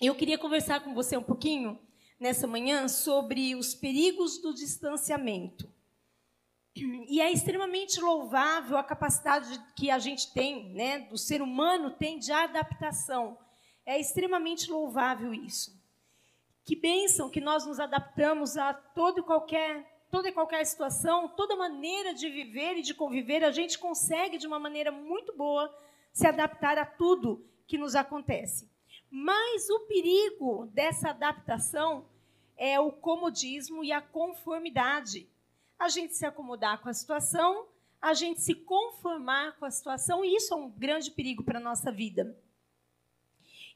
Eu queria conversar com você um pouquinho nessa manhã sobre os perigos do distanciamento. E é extremamente louvável a capacidade que a gente tem, né, do ser humano tem de adaptação. É extremamente louvável isso. Que bênção que nós nos adaptamos a todo e qualquer, toda e qualquer situação, toda maneira de viver e de conviver, a gente consegue de uma maneira muito boa se adaptar a tudo que nos acontece. Mas o perigo dessa adaptação é o comodismo e a conformidade. A gente se acomodar com a situação, a gente se conformar com a situação, e isso é um grande perigo para a nossa vida.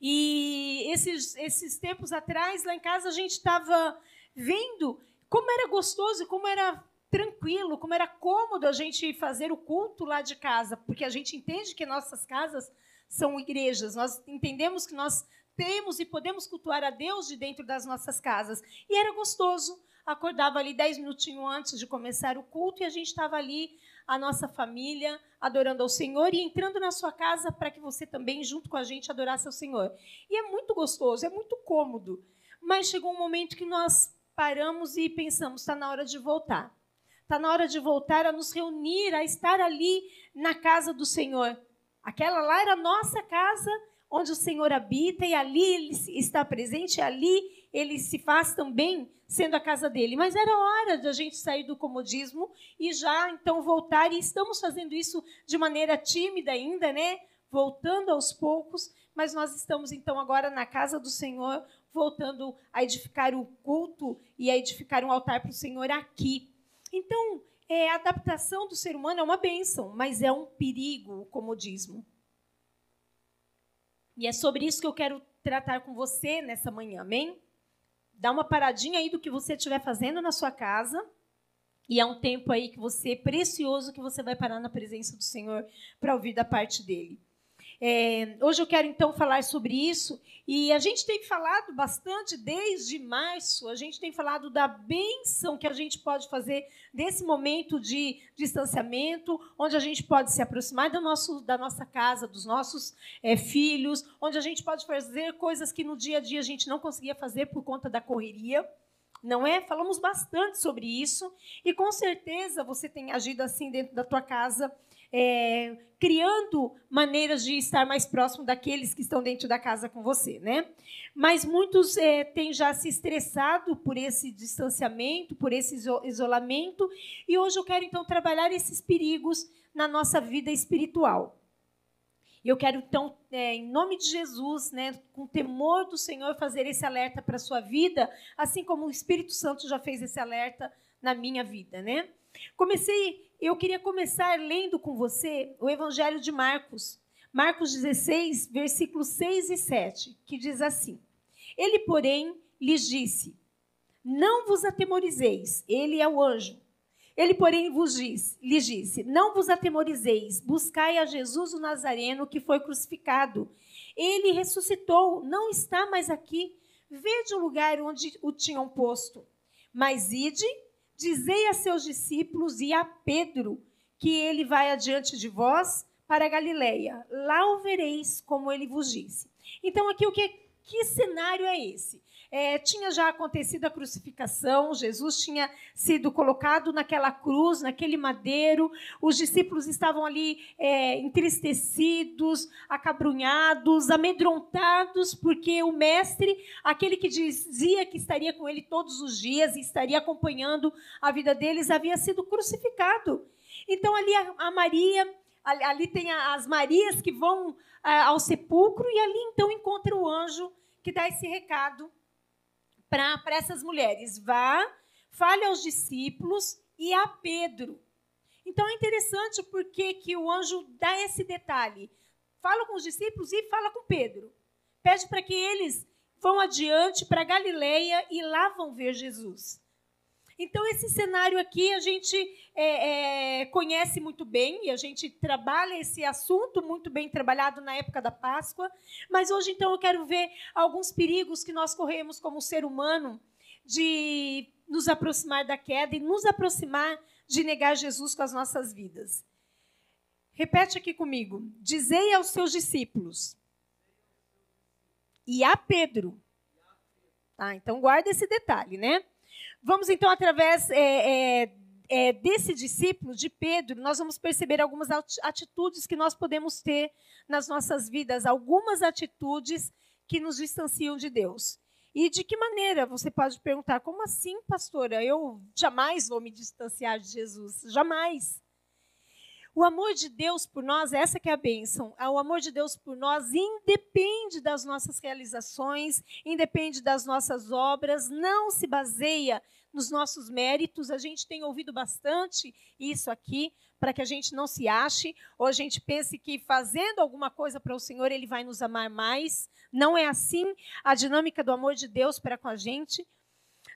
E esses, esses tempos atrás, lá em casa, a gente estava vendo como era gostoso como era tranquilo, como era cômodo a gente fazer o culto lá de casa, porque a gente entende que nossas casas são igrejas, nós entendemos que nós temos e podemos cultuar a Deus de dentro das nossas casas. E era gostoso. Acordava ali dez minutinhos antes de começar o culto e a gente estava ali, a nossa família, adorando ao Senhor e entrando na sua casa para que você também, junto com a gente, adorasse ao Senhor. E é muito gostoso, é muito cômodo. Mas chegou um momento que nós paramos e pensamos: está na hora de voltar. Está na hora de voltar a nos reunir, a estar ali na casa do Senhor. Aquela lá era a nossa casa onde o Senhor habita e ali ele está presente, ali ele se faz também sendo a casa dele. Mas era hora de a gente sair do comodismo e já então voltar, e estamos fazendo isso de maneira tímida ainda, né? Voltando aos poucos, mas nós estamos então agora na casa do Senhor, voltando a edificar o culto e a edificar um altar para o Senhor aqui. Então, é, a adaptação do ser humano é uma bênção, mas é um perigo o comodismo. E é sobre isso que eu quero tratar com você nessa manhã, amém? Dá uma paradinha aí do que você estiver fazendo na sua casa. E é um tempo aí que você, precioso, que você vai parar na presença do Senhor para ouvir da parte dele. É, hoje eu quero então falar sobre isso e a gente tem falado bastante desde março, a gente tem falado da benção que a gente pode fazer desse momento de distanciamento, onde a gente pode se aproximar do nosso, da nossa casa, dos nossos é, filhos, onde a gente pode fazer coisas que no dia a dia a gente não conseguia fazer por conta da correria não é? Falamos bastante sobre isso e com certeza você tem agido assim dentro da tua casa é, criando maneiras de estar mais próximo daqueles que estão dentro da casa com você, né? Mas muitos é, têm já se estressado por esse distanciamento, por esse isolamento, e hoje eu quero então trabalhar esses perigos na nossa vida espiritual. E eu quero, então, é, em nome de Jesus, né, com temor do Senhor, fazer esse alerta para a sua vida, assim como o Espírito Santo já fez esse alerta na minha vida. Né? Comecei eu queria começar lendo com você o Evangelho de Marcos, Marcos 16, versículos 6 e 7, que diz assim: Ele, porém, lhes disse: Não vos atemorizeis, ele é o anjo. Ele, porém, vos diz, lhes disse: Não vos atemorizeis, buscai a Jesus o Nazareno que foi crucificado. Ele ressuscitou, não está mais aqui. Vede o lugar onde o tinham posto. Mas ide Dizei a seus discípulos e a Pedro que ele vai adiante de vós para Galiléia. Lá o vereis, como ele vos disse. Então, aqui o que, que cenário é esse? É, tinha já acontecido a crucificação, Jesus tinha sido colocado naquela cruz, naquele madeiro, os discípulos estavam ali é, entristecidos, acabrunhados, amedrontados, porque o Mestre, aquele que dizia que estaria com ele todos os dias e estaria acompanhando a vida deles, havia sido crucificado. Então ali a, a Maria Ali, ali, tem as Marias que vão ah, ao sepulcro e ali então encontra o anjo que dá esse recado para essas mulheres. Vá, fale aos discípulos e a Pedro. Então é interessante porque que o anjo dá esse detalhe. Fala com os discípulos e fala com Pedro. Pede para que eles vão adiante para Galileia e lá vão ver Jesus. Então, esse cenário aqui a gente é, é, conhece muito bem e a gente trabalha esse assunto muito bem trabalhado na época da Páscoa. Mas hoje, então, eu quero ver alguns perigos que nós corremos como ser humano de nos aproximar da queda e nos aproximar de negar Jesus com as nossas vidas. Repete aqui comigo. Dizei aos seus discípulos. e a Pedro. Tá, então guarda esse detalhe, né? Vamos então através é, é, é, desse discípulo de Pedro, nós vamos perceber algumas atitudes que nós podemos ter nas nossas vidas, algumas atitudes que nos distanciam de Deus. E de que maneira? Você pode perguntar, como assim, pastora? Eu jamais vou me distanciar de Jesus. Jamais. O amor de Deus por nós, essa que é a bênção. O amor de Deus por nós independe das nossas realizações, independe das nossas obras, não se baseia nos nossos méritos. A gente tem ouvido bastante isso aqui, para que a gente não se ache, ou a gente pense que fazendo alguma coisa para o Senhor, Ele vai nos amar mais. Não é assim a dinâmica do amor de Deus para com a gente.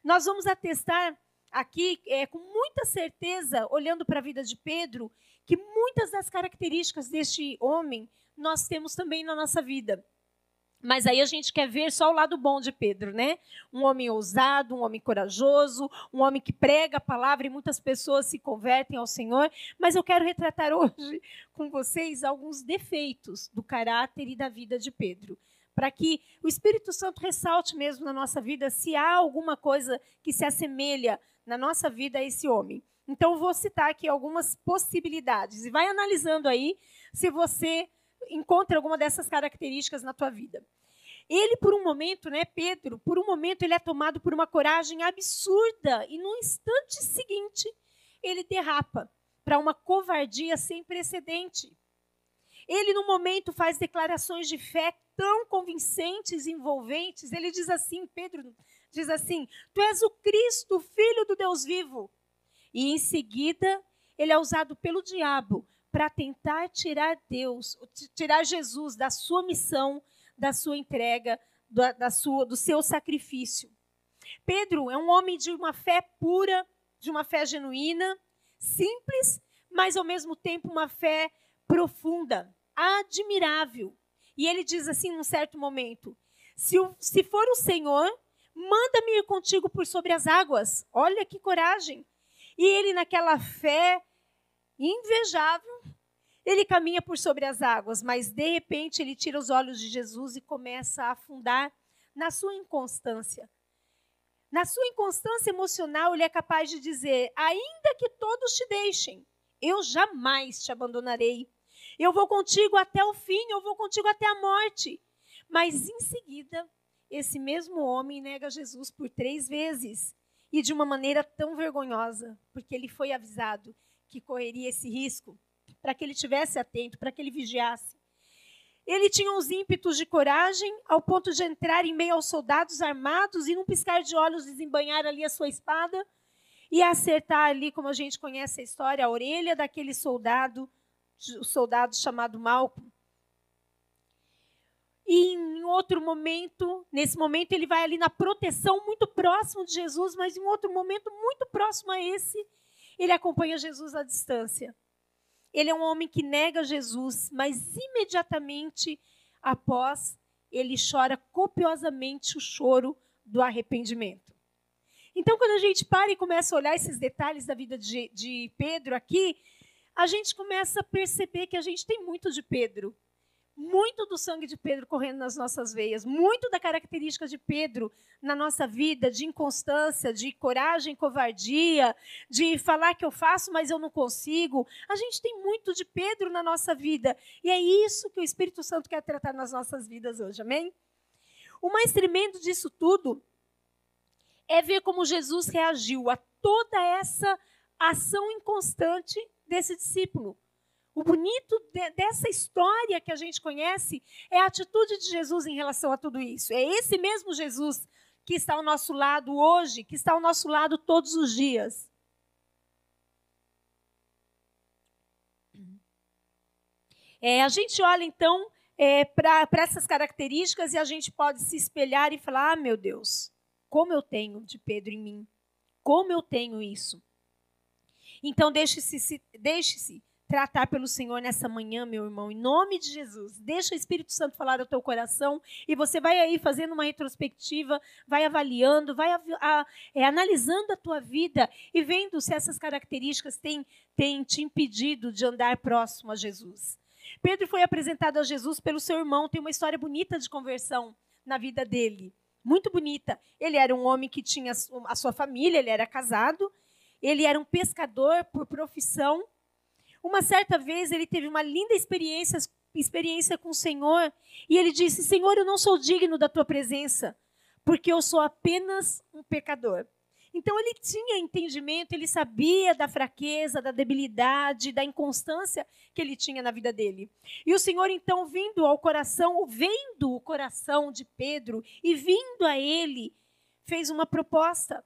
Nós vamos atestar aqui, é, com muita certeza, olhando para a vida de Pedro, que muitas das características deste homem nós temos também na nossa vida. Mas aí a gente quer ver só o lado bom de Pedro, né? Um homem ousado, um homem corajoso, um homem que prega a palavra e muitas pessoas se convertem ao Senhor. Mas eu quero retratar hoje com vocês alguns defeitos do caráter e da vida de Pedro, para que o Espírito Santo ressalte mesmo na nossa vida se há alguma coisa que se assemelha na nossa vida a esse homem. Então, vou citar aqui algumas possibilidades e vai analisando aí se você encontra alguma dessas características na tua vida. Ele, por um momento, né, Pedro, por um momento ele é tomado por uma coragem absurda e no instante seguinte ele derrapa para uma covardia sem precedente. Ele, no momento, faz declarações de fé tão convincentes envolventes. Ele diz assim: Pedro diz assim: Tu és o Cristo, filho do Deus vivo. E em seguida, ele é usado pelo diabo para tentar tirar Deus, tirar Jesus da sua missão, da sua entrega, da, da sua, do seu sacrifício. Pedro é um homem de uma fé pura, de uma fé genuína, simples, mas ao mesmo tempo uma fé profunda, admirável. E ele diz assim num certo momento: se, o, se for o Senhor, manda-me ir contigo por sobre as águas. Olha que coragem. E ele, naquela fé invejável, ele caminha por sobre as águas, mas de repente ele tira os olhos de Jesus e começa a afundar na sua inconstância. Na sua inconstância emocional, ele é capaz de dizer: Ainda que todos te deixem, eu jamais te abandonarei. Eu vou contigo até o fim, eu vou contigo até a morte. Mas em seguida, esse mesmo homem nega Jesus por três vezes e de uma maneira tão vergonhosa, porque ele foi avisado que correria esse risco, para que ele tivesse atento, para que ele vigiasse. Ele tinha uns ímpetos de coragem ao ponto de entrar em meio aos soldados armados e, num piscar de olhos, desembanhar ali a sua espada e acertar ali, como a gente conhece a história, a orelha daquele soldado, o soldado chamado Malco. E em outro momento, nesse momento, ele vai ali na proteção muito próximo de Jesus, mas em outro momento muito próximo a esse, ele acompanha Jesus à distância. Ele é um homem que nega Jesus, mas imediatamente após, ele chora copiosamente o choro do arrependimento. Então, quando a gente para e começa a olhar esses detalhes da vida de, de Pedro aqui, a gente começa a perceber que a gente tem muito de Pedro muito do sangue de Pedro correndo nas nossas veias, muito da característica de Pedro na nossa vida, de inconstância, de coragem, covardia, de falar que eu faço, mas eu não consigo. A gente tem muito de Pedro na nossa vida, e é isso que o Espírito Santo quer tratar nas nossas vidas hoje, amém? O mais tremendo disso tudo é ver como Jesus reagiu a toda essa ação inconstante desse discípulo. O bonito de, dessa história que a gente conhece é a atitude de Jesus em relação a tudo isso. É esse mesmo Jesus que está ao nosso lado hoje, que está ao nosso lado todos os dias. É, a gente olha então é, para essas características e a gente pode se espelhar e falar: ah, meu Deus, como eu tenho de Pedro em mim, como eu tenho isso. Então deixe-se deixe-se tratar pelo Senhor nessa manhã, meu irmão, em nome de Jesus. Deixa o Espírito Santo falar ao teu coração e você vai aí fazendo uma retrospectiva, vai avaliando, vai a, a, é, analisando a tua vida e vendo se essas características têm, têm te impedido de andar próximo a Jesus. Pedro foi apresentado a Jesus pelo seu irmão, tem uma história bonita de conversão na vida dele. Muito bonita. Ele era um homem que tinha a sua família, ele era casado, ele era um pescador por profissão. Uma certa vez ele teve uma linda experiência, experiência com o Senhor e ele disse: Senhor, eu não sou digno da tua presença, porque eu sou apenas um pecador. Então ele tinha entendimento, ele sabia da fraqueza, da debilidade, da inconstância que ele tinha na vida dele. E o Senhor então vindo ao coração, vendo o coração de Pedro e vindo a ele, fez uma proposta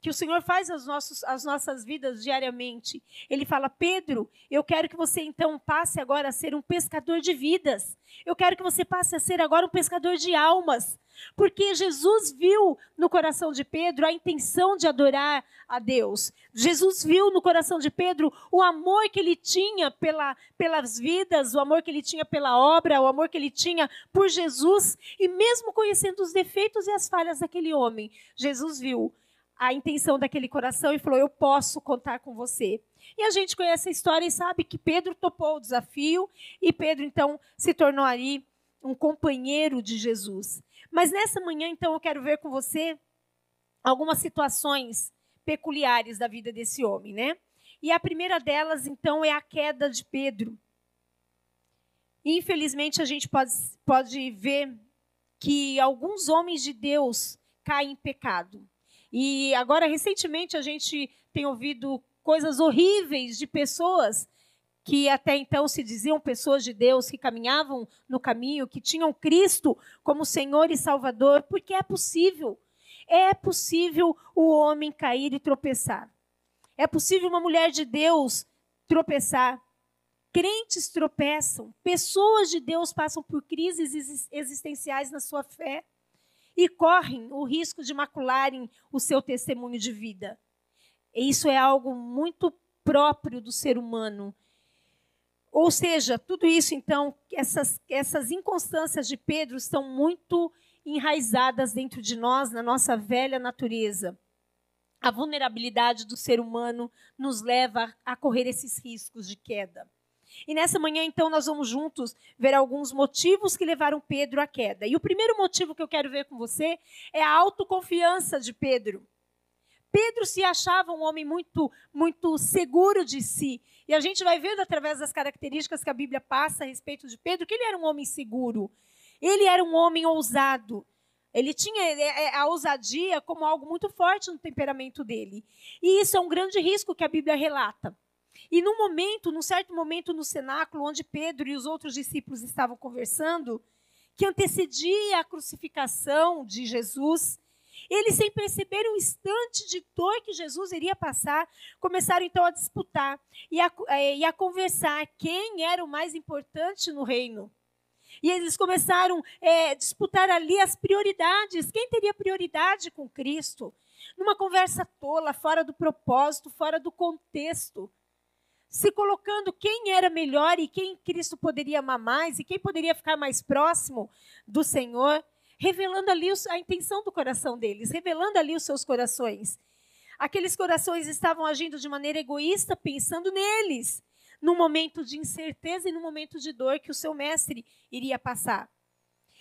que o Senhor faz as, nossos, as nossas vidas diariamente. Ele fala: Pedro, eu quero que você então passe agora a ser um pescador de vidas. Eu quero que você passe a ser agora um pescador de almas. Porque Jesus viu no coração de Pedro a intenção de adorar a Deus. Jesus viu no coração de Pedro o amor que ele tinha pela, pelas vidas, o amor que ele tinha pela obra, o amor que ele tinha por Jesus. E mesmo conhecendo os defeitos e as falhas daquele homem, Jesus viu a intenção daquele coração e falou: Eu posso contar com você. E a gente conhece a história e sabe que Pedro topou o desafio e Pedro então se tornou ali um companheiro de Jesus. Mas nessa manhã, então, eu quero ver com você algumas situações peculiares da vida desse homem, né? E a primeira delas, então, é a queda de Pedro. Infelizmente, a gente pode, pode ver que alguns homens de Deus caem em pecado. E agora, recentemente, a gente tem ouvido coisas horríveis de pessoas que até então se diziam pessoas de Deus, que caminhavam no caminho, que tinham Cristo como Senhor e Salvador, porque é possível. É possível o homem cair e tropeçar. É possível uma mulher de Deus tropeçar. Crentes tropeçam. Pessoas de Deus passam por crises existenciais na sua fé e correm o risco de macularem o seu testemunho de vida. Isso é algo muito próprio do ser humano. Ou seja, tudo isso, então, essas, essas inconstâncias de Pedro estão muito enraizadas dentro de nós, na nossa velha natureza. A vulnerabilidade do ser humano nos leva a correr esses riscos de queda. E nessa manhã, então, nós vamos juntos ver alguns motivos que levaram Pedro à queda. E o primeiro motivo que eu quero ver com você é a autoconfiança de Pedro. Pedro se achava um homem muito, muito seguro de si. E a gente vai vendo através das características que a Bíblia passa a respeito de Pedro que ele era um homem seguro. Ele era um homem ousado. Ele tinha é, é, a ousadia como algo muito forte no temperamento dele. E isso é um grande risco que a Bíblia relata. E num momento, num certo momento no cenáculo, onde Pedro e os outros discípulos estavam conversando, que antecedia a crucificação de Jesus, eles, sem perceber o instante de dor que Jesus iria passar, começaram então a disputar e a, é, e a conversar quem era o mais importante no reino. E eles começaram a é, disputar ali as prioridades. Quem teria prioridade com Cristo? Numa conversa tola, fora do propósito, fora do contexto se colocando quem era melhor e quem Cristo poderia amar mais e quem poderia ficar mais próximo do Senhor, revelando ali a intenção do coração deles, revelando ali os seus corações. Aqueles corações estavam agindo de maneira egoísta, pensando neles, num momento de incerteza e num momento de dor que o seu mestre iria passar.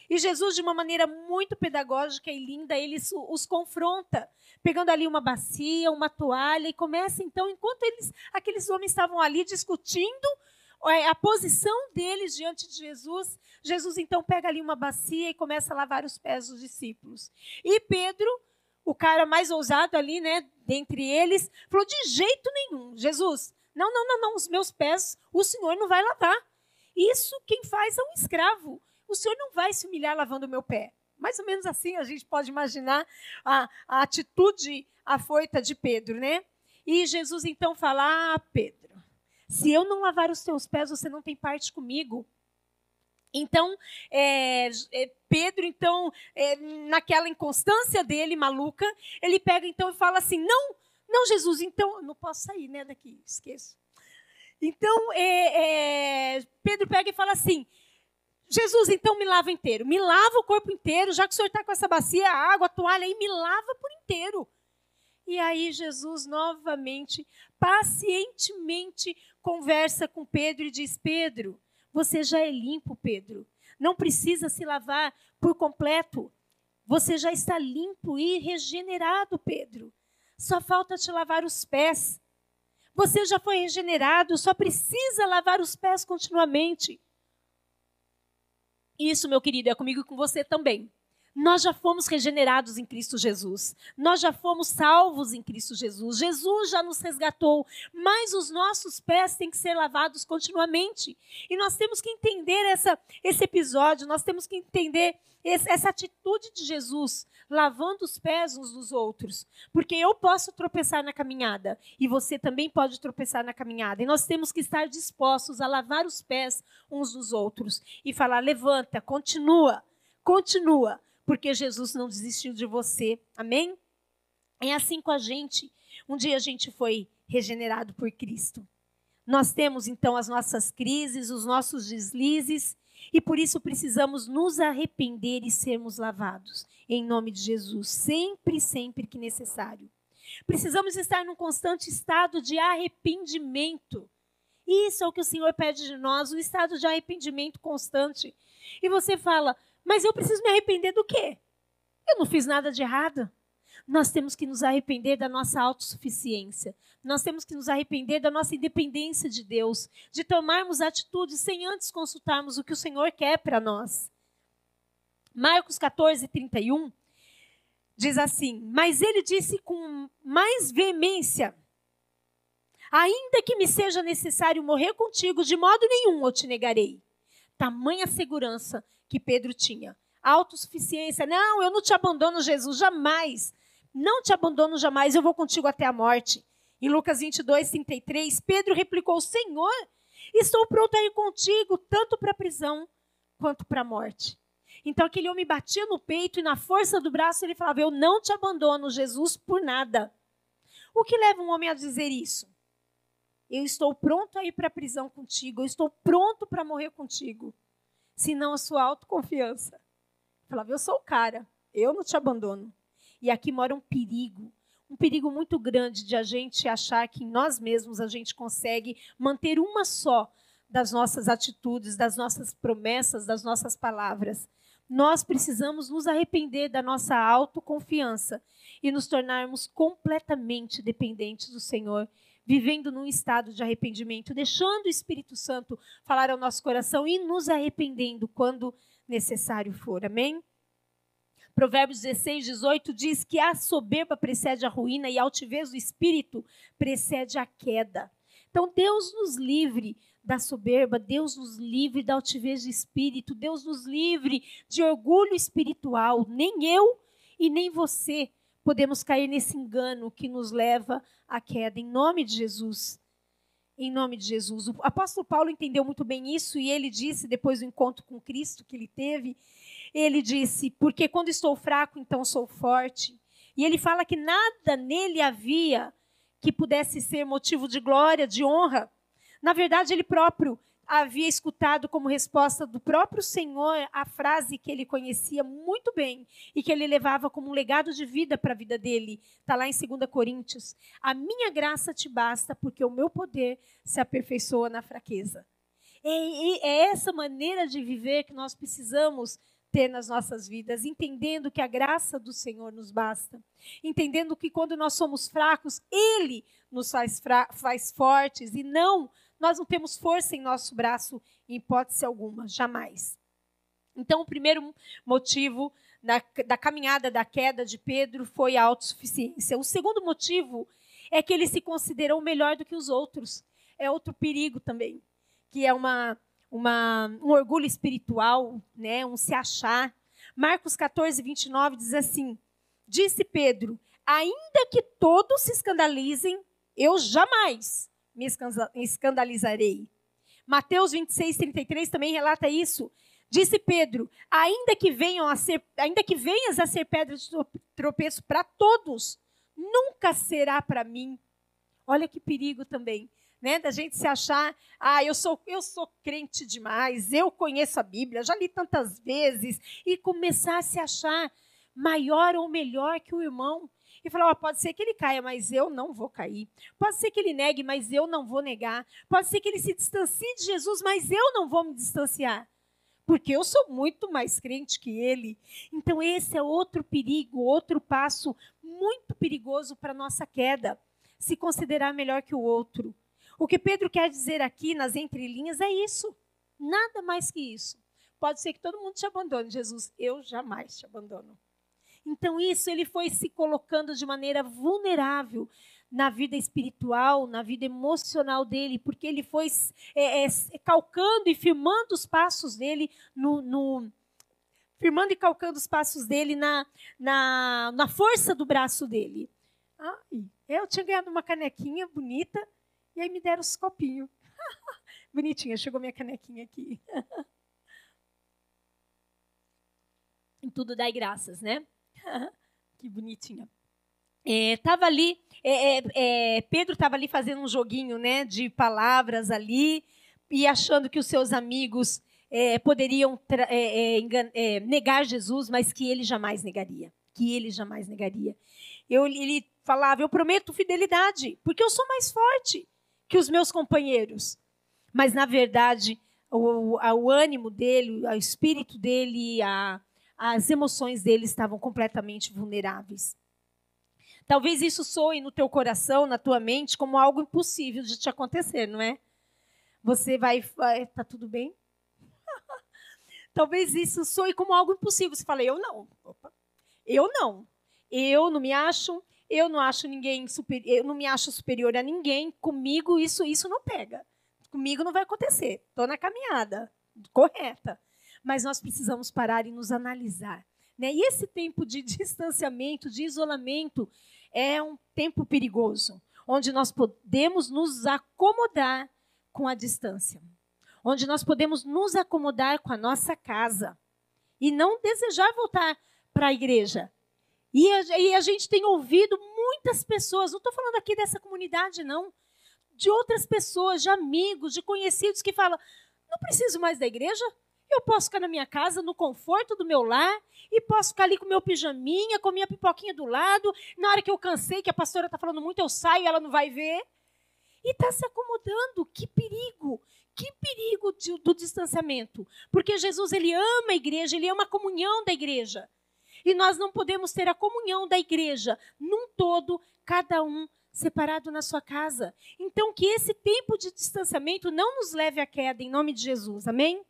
E Jesus, de uma maneira muito pedagógica e linda, ele os confronta, pegando ali uma bacia, uma toalha, e começa então, enquanto eles, aqueles homens estavam ali discutindo é, a posição deles diante de Jesus, Jesus então pega ali uma bacia e começa a lavar os pés dos discípulos. E Pedro, o cara mais ousado ali, né, dentre eles, falou: de jeito nenhum, Jesus, não, não, não, não, os meus pés o Senhor não vai lavar. Isso quem faz é um escravo o senhor não vai se humilhar lavando o meu pé. Mais ou menos assim a gente pode imaginar a, a atitude afoita de Pedro, né? E Jesus então fala: Ah, Pedro, se eu não lavar os teus pés, você não tem parte comigo. Então, é, é, Pedro, então, é, naquela inconstância dele, maluca, ele pega então e fala assim: Não, não, Jesus, então, não posso sair né, daqui, esqueço. Então, é, é, Pedro pega e fala assim: Jesus, então me lava inteiro. Me lava o corpo inteiro, já que o senhor está com essa bacia, água, toalha aí, me lava por inteiro. E aí Jesus novamente, pacientemente, conversa com Pedro e diz: Pedro, você já é limpo, Pedro. não precisa se lavar por completo. Você já está limpo e regenerado, Pedro. Só falta te lavar os pés. Você já foi regenerado, só precisa lavar os pés continuamente. Isso, meu querido, é comigo e com você também. Nós já fomos regenerados em Cristo Jesus. Nós já fomos salvos em Cristo Jesus. Jesus já nos resgatou, mas os nossos pés têm que ser lavados continuamente. E nós temos que entender essa, esse episódio, nós temos que entender esse, essa atitude de Jesus, lavando os pés uns dos outros. Porque eu posso tropeçar na caminhada e você também pode tropeçar na caminhada. E nós temos que estar dispostos a lavar os pés uns dos outros e falar: levanta, continua, continua porque Jesus não desistiu de você. Amém? É assim com a gente. Um dia a gente foi regenerado por Cristo. Nós temos então as nossas crises, os nossos deslizes, e por isso precisamos nos arrepender e sermos lavados, em nome de Jesus, sempre, sempre que necessário. Precisamos estar num constante estado de arrependimento. Isso é o que o Senhor pede de nós, um estado de arrependimento constante. E você fala, mas eu preciso me arrepender do quê? Eu não fiz nada de errado. Nós temos que nos arrepender da nossa autossuficiência. Nós temos que nos arrepender da nossa independência de Deus, de tomarmos atitudes sem antes consultarmos o que o Senhor quer para nós. Marcos 14, 31 diz assim: Mas ele disse com mais veemência: Ainda que me seja necessário morrer contigo, de modo nenhum eu te negarei. Tamanha segurança que Pedro tinha. Autossuficiência. Não, eu não te abandono, Jesus, jamais. Não te abandono jamais, eu vou contigo até a morte. Em Lucas 22, 33, Pedro replicou: Senhor, estou pronto a ir contigo, tanto para a prisão quanto para a morte. Então aquele homem batia no peito e na força do braço ele falava: Eu não te abandono, Jesus, por nada. O que leva um homem a dizer isso? Eu estou pronto a ir para a prisão contigo, eu estou pronto para morrer contigo senão a sua autoconfiança. Falava, eu sou o cara, eu não te abandono. E aqui mora um perigo, um perigo muito grande de a gente achar que em nós mesmos a gente consegue manter uma só das nossas atitudes, das nossas promessas, das nossas palavras. Nós precisamos nos arrepender da nossa autoconfiança e nos tornarmos completamente dependentes do Senhor vivendo num estado de arrependimento, deixando o Espírito Santo falar ao nosso coração e nos arrependendo quando necessário for. Amém? Provérbios 16, 18 diz que a soberba precede a ruína e a altivez do espírito precede a queda. Então, Deus nos livre da soberba, Deus nos livre da altivez de espírito, Deus nos livre de orgulho espiritual. Nem eu e nem você podemos cair nesse engano que nos leva à queda, em nome de Jesus. Em nome de Jesus. O apóstolo Paulo entendeu muito bem isso e ele disse, depois do encontro com Cristo que ele teve, ele disse: Porque quando estou fraco, então sou forte. E ele fala que nada nele havia que pudesse ser motivo de glória, de honra. Na verdade, ele próprio havia escutado como resposta do próprio Senhor a frase que ele conhecia muito bem e que ele levava como um legado de vida para a vida dele. Está lá em 2 Coríntios. A minha graça te basta, porque o meu poder se aperfeiçoa na fraqueza. É, é essa maneira de viver que nós precisamos ter nas nossas vidas, entendendo que a graça do Senhor nos basta, entendendo que quando nós somos fracos, Ele nos faz, faz fortes e não nós não temos força em nosso braço, em hipótese alguma, jamais. Então, o primeiro motivo da, da caminhada da queda de Pedro foi a autossuficiência. O segundo motivo é que ele se considerou melhor do que os outros. É outro perigo também, que é uma, uma, um orgulho espiritual, né, um se achar. Marcos 14, 29 diz assim: Disse Pedro: Ainda que todos se escandalizem, eu jamais me escandalizarei. Mateus 26, 33 também relata isso. Disse Pedro: ainda que venham a ser, ainda que venhas a ser pedra de tropeço para todos, nunca será para mim. Olha que perigo também, né? Da gente se achar, ah, eu sou, eu sou crente demais, eu conheço a Bíblia, já li tantas vezes e começar a se achar maior ou melhor que o irmão e falar: oh, pode ser que ele caia, mas eu não vou cair. Pode ser que ele negue, mas eu não vou negar. Pode ser que ele se distancie de Jesus, mas eu não vou me distanciar. porque eu sou muito mais crente que ele. Então, esse é outro perigo, outro passo muito perigoso para nossa queda. Se considerar melhor que o outro. O que Pedro quer dizer aqui nas entrelinhas é isso. Nada mais que isso. Pode ser que todo mundo te abandone, Jesus. Eu jamais te abandono. Então, isso ele foi se colocando de maneira vulnerável na vida espiritual, na vida emocional dele, porque ele foi é, é, calcando e firmando os passos dele no, no firmando e calcando os passos dele na, na, na força do braço dele. Eu tinha ganhado uma canequinha bonita e aí me deram os copinhos. Bonitinha, chegou minha canequinha aqui. em tudo dai graças, né? que bonitinha. É, tava ali, é, é, é Pedro estava ali fazendo um joguinho, né, de palavras ali e achando que os seus amigos é, poderiam é, negar Jesus, mas que ele jamais negaria, que ele jamais negaria. Eu, ele falava: eu prometo fidelidade, porque eu sou mais forte que os meus companheiros. Mas, na verdade, o, o ânimo dele, o espírito dele, a, as emoções dele estavam completamente vulneráveis. Talvez isso soe no teu coração, na tua mente, como algo impossível de te acontecer, não é? Você vai. Tá tudo bem? Talvez isso soe como algo impossível. Você fala, eu não. Opa. Eu não. Eu não me acho eu não acho ninguém eu não me acho superior a ninguém. Comigo isso isso não pega. Comigo não vai acontecer. Estou na caminhada correta. Mas nós precisamos parar e nos analisar. Né? E esse tempo de distanciamento, de isolamento, é um tempo perigoso, onde nós podemos nos acomodar com a distância, onde nós podemos nos acomodar com a nossa casa e não desejar voltar para a igreja, e a, e a gente tem ouvido muitas pessoas, não estou falando aqui dessa comunidade, não, de outras pessoas, de amigos, de conhecidos que falam: não preciso mais da igreja, eu posso ficar na minha casa, no conforto do meu lar, e posso ficar ali com meu pijaminha, com minha pipoquinha do lado. Na hora que eu cansei, que a pastora está falando muito, eu saio, ela não vai ver. E está se acomodando. Que perigo! Que perigo de, do distanciamento. Porque Jesus, ele ama a igreja, ele ama a comunhão da igreja. E nós não podemos ter a comunhão da igreja num todo, cada um separado na sua casa. Então, que esse tempo de distanciamento não nos leve à queda, em nome de Jesus. Amém?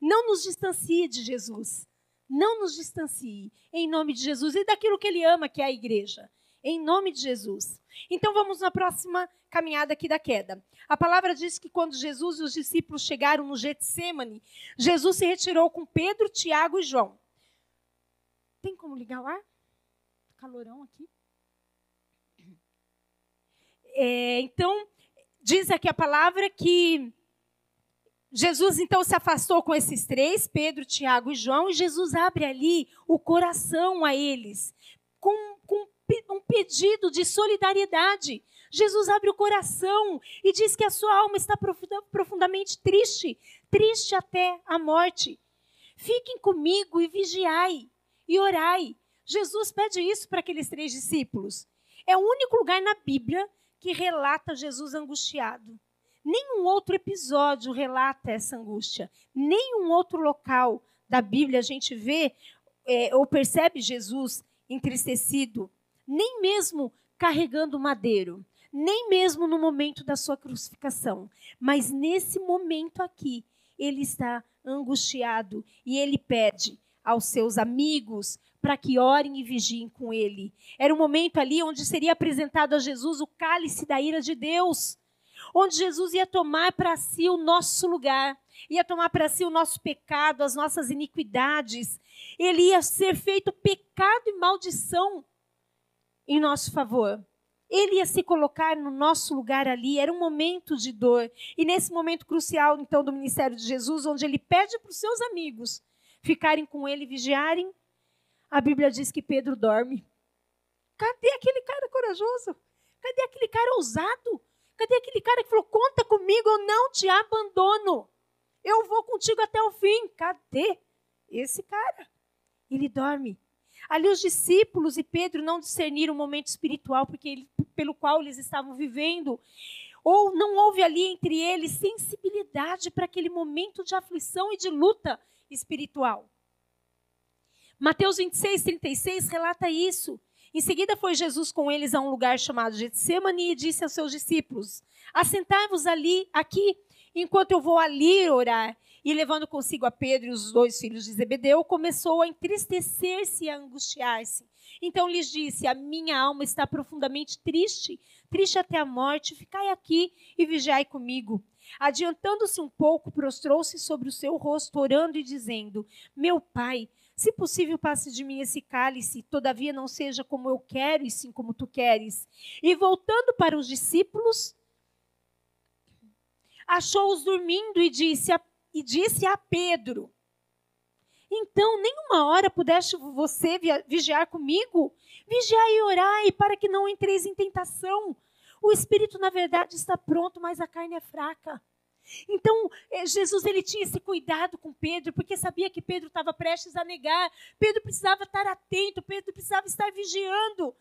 Não nos distancie de Jesus. Não nos distancie, em nome de Jesus e daquilo que Ele ama, que é a igreja. Em nome de Jesus. Então, vamos na próxima caminhada aqui da queda. A palavra diz que quando Jesus e os discípulos chegaram no Getsemane, Jesus se retirou com Pedro, Tiago e João. Tem como ligar o ar? Calorão aqui. É, então, diz aqui a palavra que Jesus então se afastou com esses três, Pedro, Tiago e João, e Jesus abre ali o coração a eles, com, com um pedido de solidariedade. Jesus abre o coração e diz que a sua alma está profundamente triste, triste até a morte. Fiquem comigo e vigiai e orai. Jesus pede isso para aqueles três discípulos. É o único lugar na Bíblia que relata Jesus angustiado. Nenhum outro episódio relata essa angústia. Nenhum outro local da Bíblia a gente vê é, ou percebe Jesus entristecido, nem mesmo carregando madeiro, nem mesmo no momento da sua crucificação. Mas nesse momento aqui, ele está angustiado e ele pede: aos seus amigos para que orem e vigiem com ele. Era um momento ali onde seria apresentado a Jesus o cálice da ira de Deus, onde Jesus ia tomar para si o nosso lugar, ia tomar para si o nosso pecado, as nossas iniquidades. Ele ia ser feito pecado e maldição em nosso favor. Ele ia se colocar no nosso lugar ali, era um momento de dor. E nesse momento crucial, então, do ministério de Jesus, onde ele pede para os seus amigos ficarem com ele, vigiarem, a Bíblia diz que Pedro dorme. Cadê aquele cara corajoso? Cadê aquele cara ousado? Cadê aquele cara que falou: conta comigo, eu não te abandono. Eu vou contigo até o fim. Cadê esse cara? Ele dorme. Ali os discípulos e Pedro não discerniram o momento espiritual porque ele, pelo qual eles estavam vivendo. Ou não houve ali entre eles sensibilidade para aquele momento de aflição e de luta espiritual. Mateus 26, 36 relata isso. Em seguida foi Jesus com eles a um lugar chamado Getsemane e disse aos seus discípulos: Assentai-vos ali, aqui, enquanto eu vou ali orar. E levando consigo a Pedro e os dois filhos de Zebedeu, começou a entristecer-se e a angustiar-se. Então lhes disse: A minha alma está profundamente triste, triste até a morte. Ficai aqui e vigiai comigo. Adiantando-se um pouco, prostrou-se sobre o seu rosto, orando e dizendo: Meu pai, se possível, passe de mim esse cálice, todavia não seja como eu quero, e sim como tu queres. E voltando para os discípulos, achou-os dormindo e disse a, e disse a Pedro: Então, nenhuma hora pudeste você vigiar comigo? Vigiai e orai, para que não entreis em tentação. O espírito, na verdade, está pronto, mas a carne é fraca. Então, eh, Jesus ele tinha esse cuidado com Pedro, porque sabia que Pedro estava prestes a negar. Pedro precisava estar atento, Pedro precisava estar vigiando.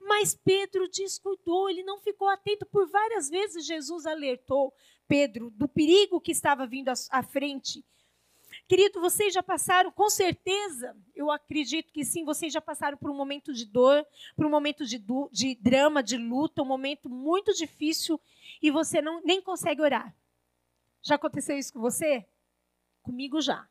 Mas Pedro descuidou, ele não ficou atento. Por várias vezes Jesus alertou Pedro do perigo que estava vindo à frente. Querido, vocês já passaram, com certeza, eu acredito que sim, vocês já passaram por um momento de dor, por um momento de, de drama, de luta, um momento muito difícil e você não, nem consegue orar. Já aconteceu isso com você? Comigo já.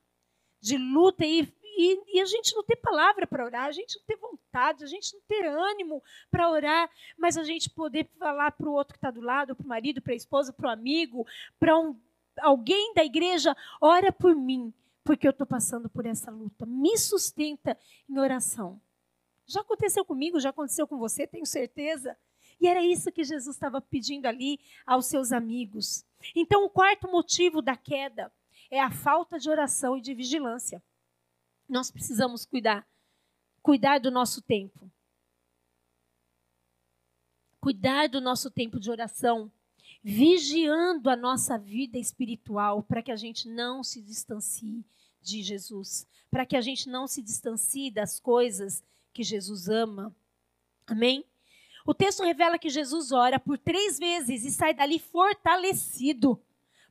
De luta e, e, e a gente não ter palavra para orar, a gente não ter vontade, a gente não ter ânimo para orar, mas a gente poder falar para o outro que está do lado, para o marido, para a esposa, para o amigo, para um, alguém da igreja, ora por mim, porque eu estou passando por essa luta. Me sustenta em oração. Já aconteceu comigo, já aconteceu com você, tenho certeza. E era isso que Jesus estava pedindo ali aos seus amigos. Então, o quarto motivo da queda é a falta de oração e de vigilância. Nós precisamos cuidar, cuidar do nosso tempo. Cuidar do nosso tempo de oração, vigiando a nossa vida espiritual para que a gente não se distancie de Jesus, para que a gente não se distancie das coisas que Jesus ama. Amém? O texto revela que Jesus ora por três vezes e sai dali fortalecido,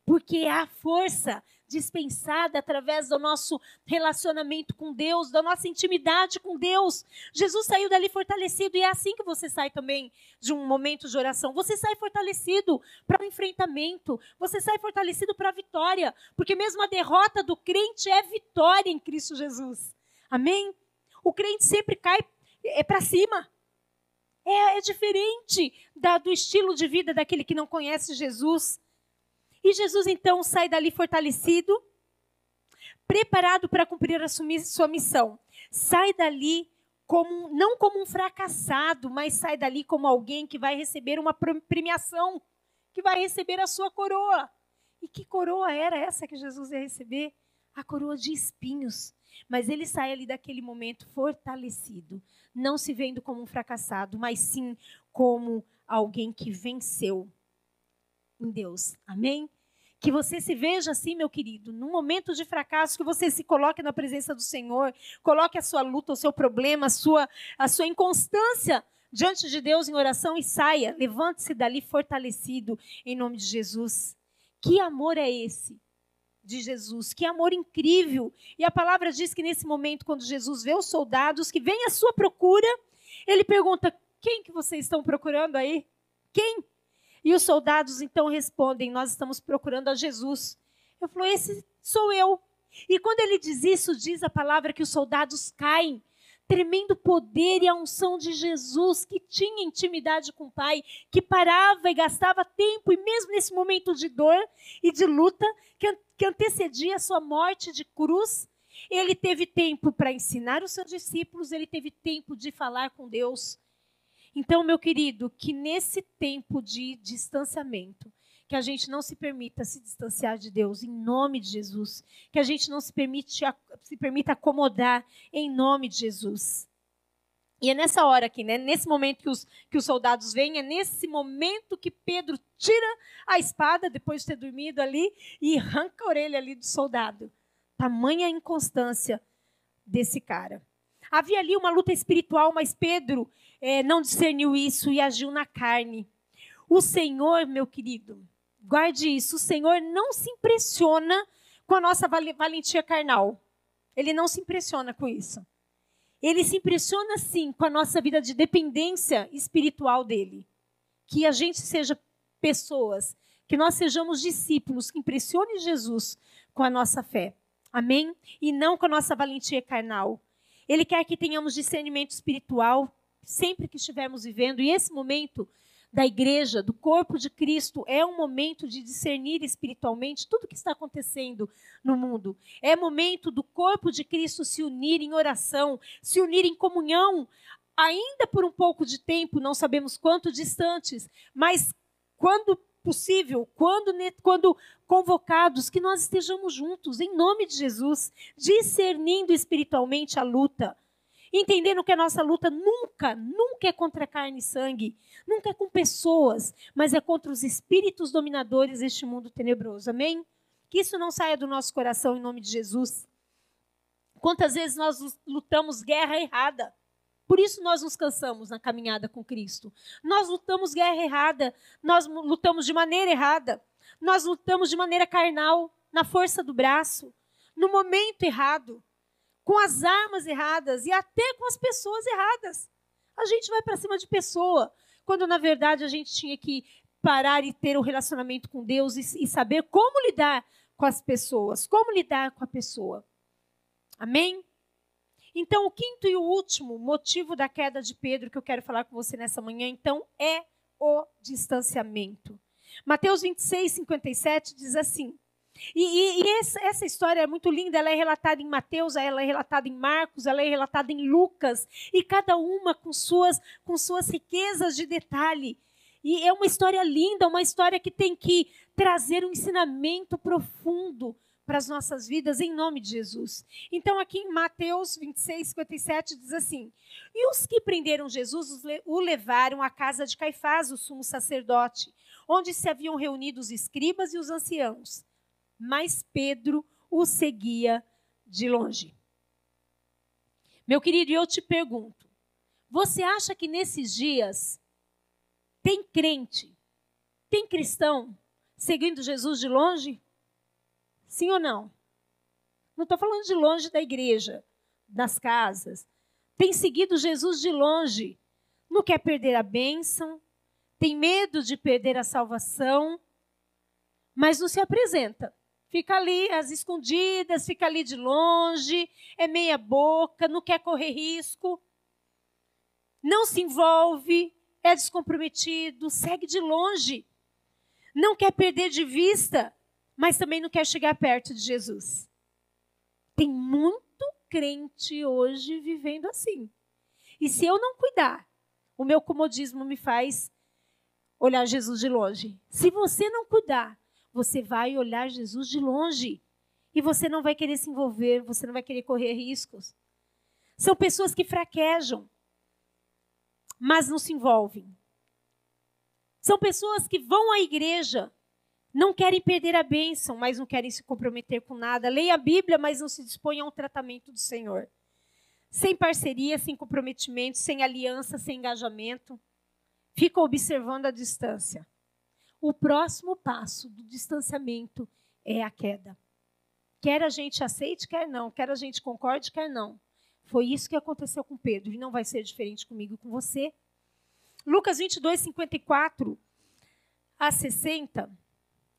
porque é a força dispensada através do nosso relacionamento com Deus, da nossa intimidade com Deus. Jesus saiu dali fortalecido e é assim que você sai também de um momento de oração. Você sai fortalecido para o um enfrentamento, você sai fortalecido para a vitória, porque mesmo a derrota do crente é vitória em Cristo Jesus. Amém? O crente sempre cai é para cima. É, é diferente da, do estilo de vida daquele que não conhece Jesus. E Jesus então sai dali fortalecido, preparado para cumprir a sua missão. Sai dali como não como um fracassado, mas sai dali como alguém que vai receber uma premiação, que vai receber a sua coroa. E que coroa era essa que Jesus ia receber? A coroa de espinhos. Mas ele sai ali daquele momento fortalecido, não se vendo como um fracassado, mas sim como alguém que venceu em Deus. Amém? Que você se veja assim, meu querido, num momento de fracasso, que você se coloque na presença do Senhor, coloque a sua luta, o seu problema, a sua, a sua inconstância diante de Deus em oração e saia. Levante-se dali fortalecido em nome de Jesus. Que amor é esse? De Jesus. Que amor incrível! E a palavra diz que nesse momento, quando Jesus vê os soldados que vêm à sua procura, ele pergunta: Quem que vocês estão procurando aí? Quem? E os soldados então respondem: Nós estamos procurando a Jesus. Eu falo: Esse sou eu. E quando ele diz isso, diz a palavra que os soldados caem tremendo poder e a unção de Jesus, que tinha intimidade com o Pai, que parava e gastava tempo, e mesmo nesse momento de dor e de luta, que, que antecedia a sua morte de cruz, ele teve tempo para ensinar os seus discípulos, ele teve tempo de falar com Deus. Então, meu querido, que nesse tempo de distanciamento, que a gente não se permita se distanciar de Deus em nome de Jesus, que a gente não se permite se permita acomodar em nome de Jesus. E é nessa hora aqui, né, nesse momento que os, que os soldados vêm, é nesse momento que Pedro tira a espada, depois de ter dormido ali, e arranca a orelha ali do soldado. Tamanha inconstância desse cara. Havia ali uma luta espiritual, mas Pedro é, não discerniu isso e agiu na carne. O Senhor, meu querido, Guarde isso. O Senhor não se impressiona com a nossa valentia carnal. Ele não se impressiona com isso. Ele se impressiona sim com a nossa vida de dependência espiritual dele. Que a gente seja pessoas, que nós sejamos discípulos que impressione Jesus com a nossa fé. Amém? E não com a nossa valentia carnal. Ele quer que tenhamos discernimento espiritual sempre que estivermos vivendo. E esse momento da igreja, do corpo de Cristo, é um momento de discernir espiritualmente tudo o que está acontecendo no mundo. É momento do corpo de Cristo se unir em oração, se unir em comunhão, ainda por um pouco de tempo, não sabemos quanto distantes, mas quando possível, quando, quando convocados, que nós estejamos juntos, em nome de Jesus, discernindo espiritualmente a luta entendendo que a nossa luta nunca, nunca é contra carne e sangue, nunca é com pessoas, mas é contra os espíritos dominadores deste mundo tenebroso. Amém? Que isso não saia do nosso coração em nome de Jesus. Quantas vezes nós lutamos guerra errada? Por isso nós nos cansamos na caminhada com Cristo. Nós lutamos guerra errada, nós lutamos de maneira errada, nós lutamos de maneira carnal, na força do braço, no momento errado com as armas erradas e até com as pessoas erradas. A gente vai para cima de pessoa, quando na verdade a gente tinha que parar e ter um relacionamento com Deus e, e saber como lidar com as pessoas, como lidar com a pessoa. Amém? Então, o quinto e o último motivo da queda de Pedro que eu quero falar com você nessa manhã, então, é o distanciamento. Mateus 26, 57 diz assim: e, e, e essa, essa, história é muito linda, ela é relatada em Mateus, ela é relatada em Marcos, ela é relatada em Lucas, e cada uma com suas, com suas riquezas de detalhe. E é uma história linda, uma história que tem que trazer um ensinamento profundo para as nossas vidas, em nome de Jesus. Então, aqui em Mateus 26, 57, diz assim: E os que prenderam Jesus o levaram à casa de Caifás, o sumo sacerdote, onde se haviam reunido os escribas e os anciãos mas Pedro o seguia de longe. Meu querido, eu te pergunto: você acha que nesses dias tem crente, tem cristão seguindo Jesus de longe? Sim ou não? Não estou falando de longe da igreja, das casas. Tem seguido Jesus de longe. Não quer perder a bênção, tem medo de perder a salvação, mas não se apresenta. Fica ali às escondidas, fica ali de longe, é meia boca, não quer correr risco, não se envolve, é descomprometido, segue de longe, não quer perder de vista, mas também não quer chegar perto de Jesus. Tem muito crente hoje vivendo assim. E se eu não cuidar, o meu comodismo me faz olhar Jesus de longe. Se você não cuidar, você vai olhar Jesus de longe. E você não vai querer se envolver, você não vai querer correr riscos. São pessoas que fraquejam, mas não se envolvem. São pessoas que vão à igreja, não querem perder a bênção, mas não querem se comprometer com nada. Leia a Bíblia, mas não se dispõem a um tratamento do Senhor. Sem parceria, sem comprometimento, sem aliança, sem engajamento. Fica observando a distância o próximo passo do distanciamento é a queda. Quer a gente aceite, quer não, quer a gente concorde, quer não. Foi isso que aconteceu com Pedro e não vai ser diferente comigo e com você. Lucas 22, 54 a 60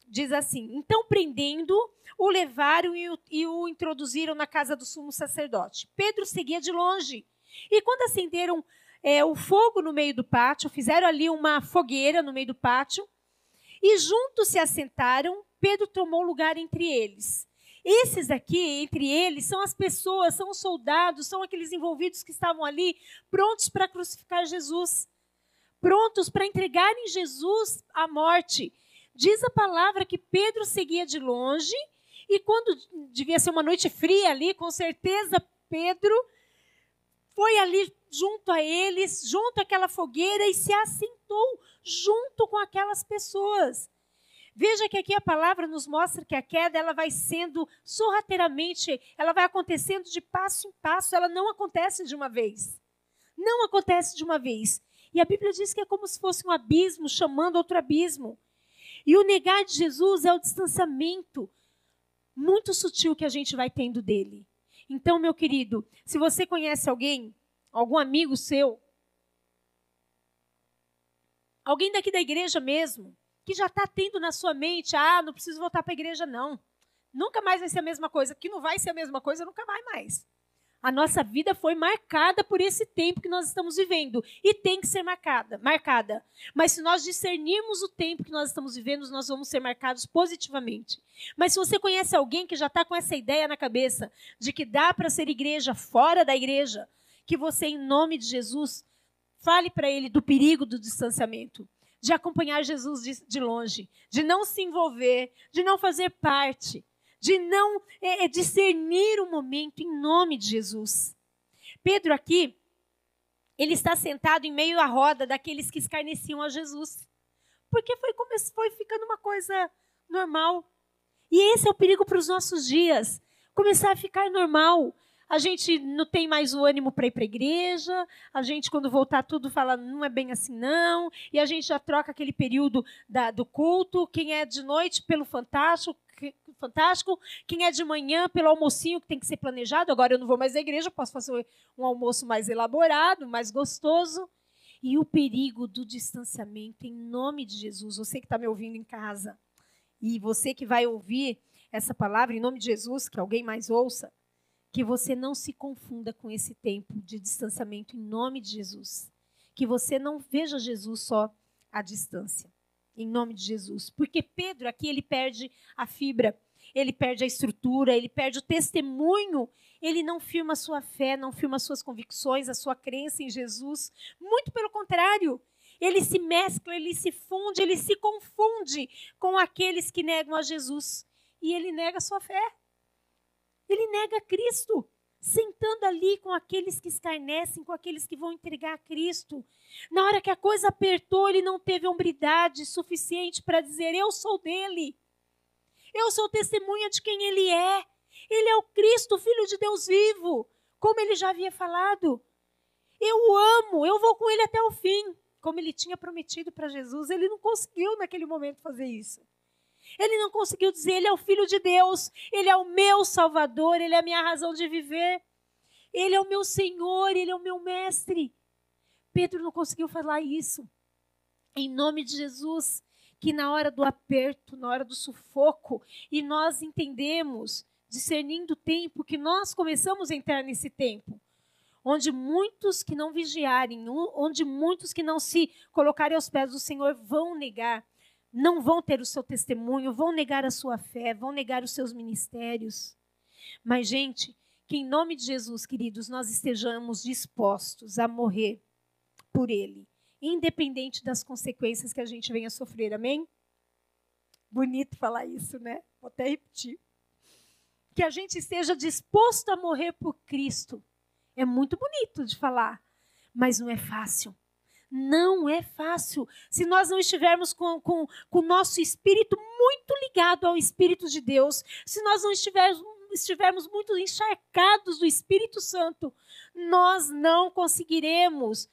diz assim: Então, prendendo, o levaram e o, e o introduziram na casa do sumo sacerdote. Pedro seguia de longe. E quando acenderam é, o fogo no meio do pátio, fizeram ali uma fogueira no meio do pátio, e juntos se assentaram, Pedro tomou lugar entre eles. Esses aqui, entre eles, são as pessoas, são os soldados, são aqueles envolvidos que estavam ali, prontos para crucificar Jesus, prontos para entregarem Jesus à morte. Diz a palavra que Pedro seguia de longe, e quando devia ser uma noite fria ali, com certeza Pedro foi ali junto a eles, junto àquela fogueira e se assentou junto com aquelas pessoas. Veja que aqui a palavra nos mostra que a queda ela vai sendo sorrateiramente, ela vai acontecendo de passo em passo, ela não acontece de uma vez. Não acontece de uma vez. E a Bíblia diz que é como se fosse um abismo chamando outro abismo. E o negar de Jesus é o distanciamento muito sutil que a gente vai tendo dele. Então, meu querido, se você conhece alguém, algum amigo seu, alguém daqui da igreja mesmo, que já está tendo na sua mente, ah, não preciso voltar para a igreja, não. Nunca mais vai ser a mesma coisa. Que não vai ser a mesma coisa, nunca vai mais. A nossa vida foi marcada por esse tempo que nós estamos vivendo e tem que ser marcada, marcada. Mas se nós discernirmos o tempo que nós estamos vivendo, nós vamos ser marcados positivamente. Mas se você conhece alguém que já está com essa ideia na cabeça de que dá para ser igreja fora da igreja, que você, em nome de Jesus, fale para ele do perigo do distanciamento, de acompanhar Jesus de, de longe, de não se envolver, de não fazer parte de não é, é, discernir o momento em nome de Jesus. Pedro aqui, ele está sentado em meio à roda daqueles que escarneciam a Jesus. Porque foi, foi ficando uma coisa normal. E esse é o perigo para os nossos dias. Começar a ficar normal a gente não tem mais o ânimo para ir para a igreja, a gente, quando voltar tudo, fala, não é bem assim, não, e a gente já troca aquele período da, do culto, quem é de noite pelo fantástico, fantástico, quem é de manhã pelo almocinho que tem que ser planejado, agora eu não vou mais à igreja, posso fazer um almoço mais elaborado, mais gostoso. E o perigo do distanciamento, em nome de Jesus, você que está me ouvindo em casa, e você que vai ouvir essa palavra, em nome de Jesus, que alguém mais ouça, que você não se confunda com esse tempo de distanciamento em nome de Jesus. Que você não veja Jesus só à distância, em nome de Jesus. Porque Pedro aqui ele perde a fibra, ele perde a estrutura, ele perde o testemunho, ele não firma a sua fé, não firma as suas convicções, a sua crença em Jesus. Muito pelo contrário, ele se mescla, ele se funde, ele se confunde com aqueles que negam a Jesus. E ele nega a sua fé. Ele nega Cristo, sentando ali com aqueles que escarnecem, com aqueles que vão entregar a Cristo. Na hora que a coisa apertou, ele não teve hombridade suficiente para dizer: Eu sou dele. Eu sou testemunha de quem ele é. Ele é o Cristo, filho de Deus vivo, como ele já havia falado. Eu o amo, eu vou com ele até o fim, como ele tinha prometido para Jesus. Ele não conseguiu naquele momento fazer isso. Ele não conseguiu dizer, Ele é o Filho de Deus, Ele é o meu Salvador, Ele é a minha razão de viver, Ele é o meu Senhor, Ele é o meu Mestre. Pedro não conseguiu falar isso. Em nome de Jesus, que na hora do aperto, na hora do sufoco, e nós entendemos, discernindo o tempo, que nós começamos a entrar nesse tempo onde muitos que não vigiarem, onde muitos que não se colocarem aos pés do Senhor vão negar não vão ter o seu testemunho, vão negar a sua fé, vão negar os seus ministérios. Mas, gente, que em nome de Jesus, queridos, nós estejamos dispostos a morrer por Ele, independente das consequências que a gente venha sofrer. Amém? Bonito falar isso, né? Vou até repetir. Que a gente esteja disposto a morrer por Cristo. É muito bonito de falar, mas não é fácil. Não é fácil. Se nós não estivermos com, com, com o nosso espírito muito ligado ao Espírito de Deus, se nós não estivermos, estivermos muito encharcados do Espírito Santo, nós não conseguiremos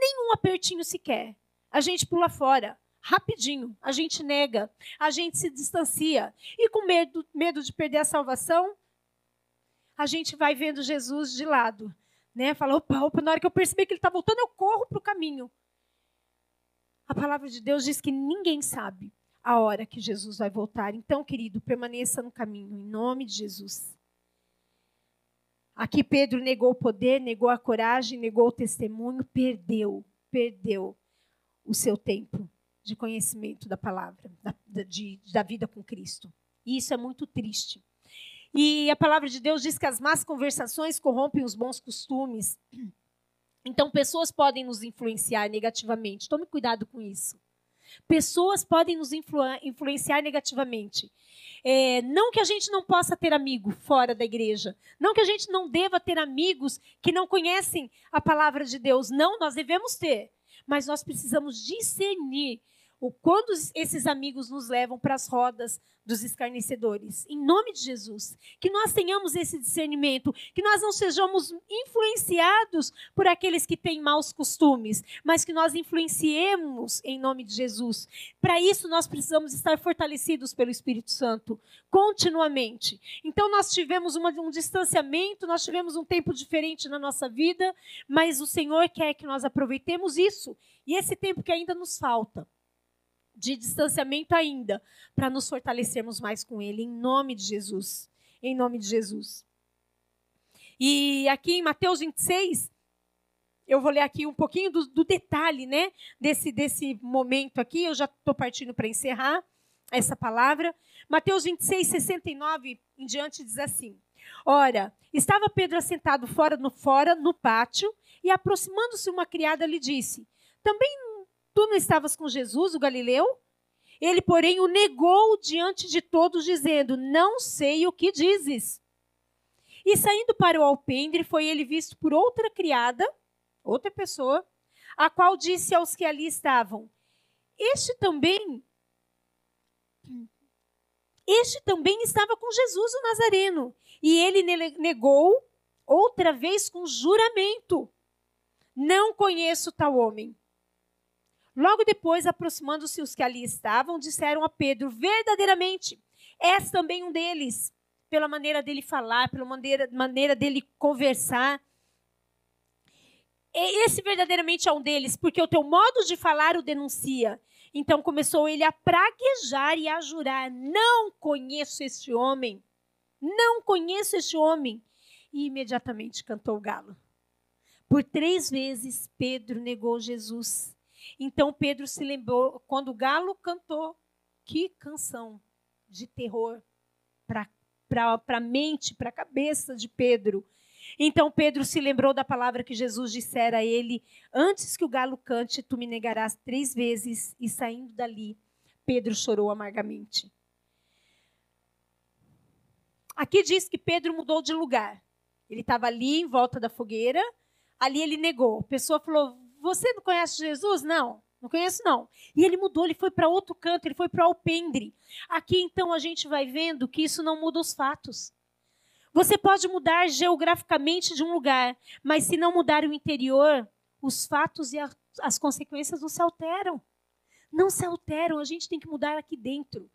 nenhum apertinho sequer. A gente pula fora rapidinho, a gente nega, a gente se distancia. E com medo, medo de perder a salvação, a gente vai vendo Jesus de lado né? Fala, opa, opa, na hora que eu perceber que ele está voltando, eu corro para o caminho. A palavra de Deus diz que ninguém sabe a hora que Jesus vai voltar. Então, querido, permaneça no caminho, em nome de Jesus. Aqui Pedro negou o poder, negou a coragem, negou o testemunho, perdeu, perdeu o seu tempo de conhecimento da palavra, da, de, da vida com Cristo. E isso é muito triste. E a palavra de Deus diz que as más conversações corrompem os bons costumes. Então, pessoas podem nos influenciar negativamente. Tome cuidado com isso. Pessoas podem nos influ influenciar negativamente. É, não que a gente não possa ter amigo fora da igreja. Não que a gente não deva ter amigos que não conhecem a palavra de Deus. Não, nós devemos ter. Mas nós precisamos discernir ou quando esses amigos nos levam para as rodas dos escarnecedores. Em nome de Jesus, que nós tenhamos esse discernimento, que nós não sejamos influenciados por aqueles que têm maus costumes, mas que nós influenciemos em nome de Jesus. Para isso nós precisamos estar fortalecidos pelo Espírito Santo continuamente. Então nós tivemos uma, um distanciamento, nós tivemos um tempo diferente na nossa vida, mas o Senhor quer que nós aproveitemos isso e esse tempo que ainda nos falta de distanciamento ainda, para nos fortalecermos mais com Ele, em nome de Jesus. Em nome de Jesus. E aqui em Mateus 26, eu vou ler aqui um pouquinho do, do detalhe, né? Desse, desse momento aqui, eu já estou partindo para encerrar essa palavra. Mateus 26, 69 em diante diz assim: Ora, estava Pedro assentado fora no, fora no pátio, e aproximando-se uma criada lhe disse: Também Tu não estavas com Jesus, o Galileu? Ele, porém, o negou diante de todos, dizendo: Não sei o que dizes. E saindo para o alpendre, foi ele visto por outra criada, outra pessoa, a qual disse aos que ali estavam: Este também. Este também estava com Jesus o Nazareno. E ele negou outra vez com juramento: Não conheço tal homem. Logo depois, aproximando-se os que ali estavam, disseram a Pedro: Verdadeiramente, és também um deles, pela maneira dele falar, pela maneira, maneira dele conversar. Esse verdadeiramente é um deles, porque o teu modo de falar o denuncia. Então começou ele a praguejar e a jurar: Não conheço este homem, não conheço este homem. E imediatamente cantou o galo. Por três vezes Pedro negou Jesus. Então Pedro se lembrou quando o galo cantou. Que canção de terror para a mente, para a cabeça de Pedro. Então Pedro se lembrou da palavra que Jesus dissera a ele: Antes que o galo cante, tu me negarás três vezes. E saindo dali, Pedro chorou amargamente. Aqui diz que Pedro mudou de lugar. Ele estava ali em volta da fogueira, ali ele negou. A pessoa falou: você não conhece Jesus? Não, não conheço não. E ele mudou, ele foi para outro canto, ele foi para o alpendre. Aqui então a gente vai vendo que isso não muda os fatos. Você pode mudar geograficamente de um lugar, mas se não mudar o interior, os fatos e a, as consequências não se alteram. Não se alteram, a gente tem que mudar aqui dentro.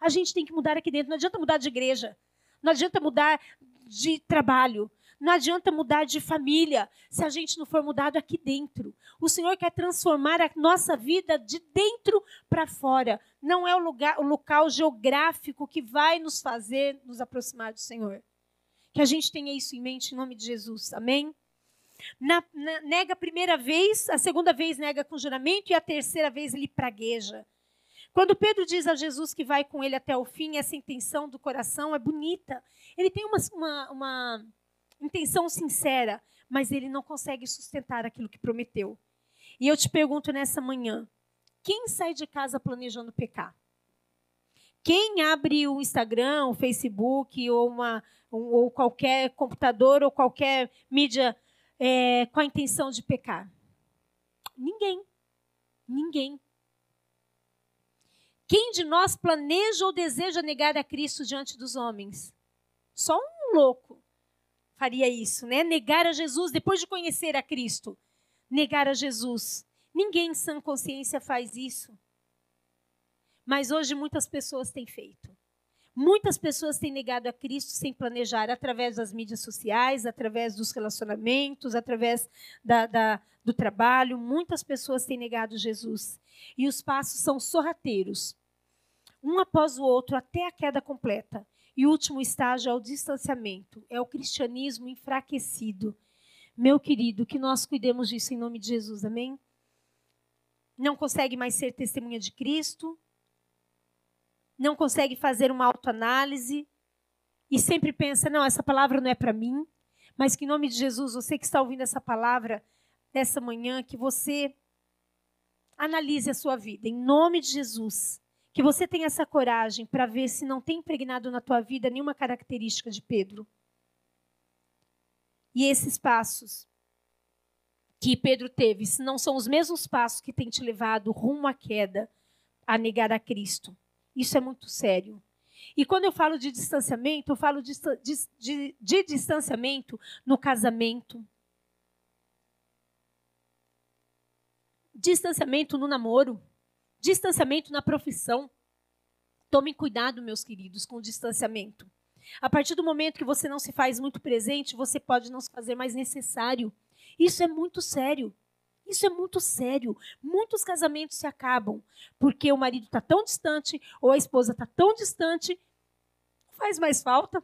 A gente tem que mudar aqui dentro. Não adianta mudar de igreja. Não adianta mudar de trabalho. Não adianta mudar de família se a gente não for mudado aqui dentro. O Senhor quer transformar a nossa vida de dentro para fora. Não é o, lugar, o local geográfico que vai nos fazer nos aproximar do Senhor. Que a gente tenha isso em mente em nome de Jesus. Amém? Na, na, nega a primeira vez, a segunda vez nega com juramento e a terceira vez ele pragueja. Quando Pedro diz a Jesus que vai com ele até o fim, essa intenção do coração é bonita. Ele tem uma, uma, uma intenção sincera, mas ele não consegue sustentar aquilo que prometeu. E eu te pergunto nessa manhã: quem sai de casa planejando pecar? Quem abre o Instagram, o Facebook ou, uma, ou qualquer computador ou qualquer mídia é, com a intenção de pecar? Ninguém. Ninguém. Quem de nós planeja ou deseja negar a Cristo diante dos homens? Só um louco faria isso, né? Negar a Jesus depois de conhecer a Cristo. Negar a Jesus. Ninguém em sã consciência faz isso. Mas hoje muitas pessoas têm feito. Muitas pessoas têm negado a Cristo sem planejar, através das mídias sociais, através dos relacionamentos, através da, da, do trabalho. Muitas pessoas têm negado Jesus. E os passos são sorrateiros, um após o outro, até a queda completa. E o último estágio é o distanciamento, é o cristianismo enfraquecido. Meu querido, que nós cuidemos disso em nome de Jesus, amém? Não consegue mais ser testemunha de Cristo, não consegue fazer uma autoanálise e sempre pensa: não, essa palavra não é para mim, mas que em nome de Jesus, você que está ouvindo essa palavra nessa manhã, que você analise a sua vida, em nome de Jesus. Que você tenha essa coragem para ver se não tem impregnado na tua vida nenhuma característica de Pedro. E esses passos que Pedro teve, se não são os mesmos passos que têm te levado rumo à queda, a negar a Cristo. Isso é muito sério. E quando eu falo de distanciamento, eu falo de, de, de, de distanciamento no casamento, distanciamento no namoro, distanciamento na profissão. Tomem cuidado, meus queridos, com o distanciamento. A partir do momento que você não se faz muito presente, você pode não se fazer mais necessário. Isso é muito sério. Isso é muito sério. Muitos casamentos se acabam porque o marido está tão distante ou a esposa está tão distante, faz mais falta.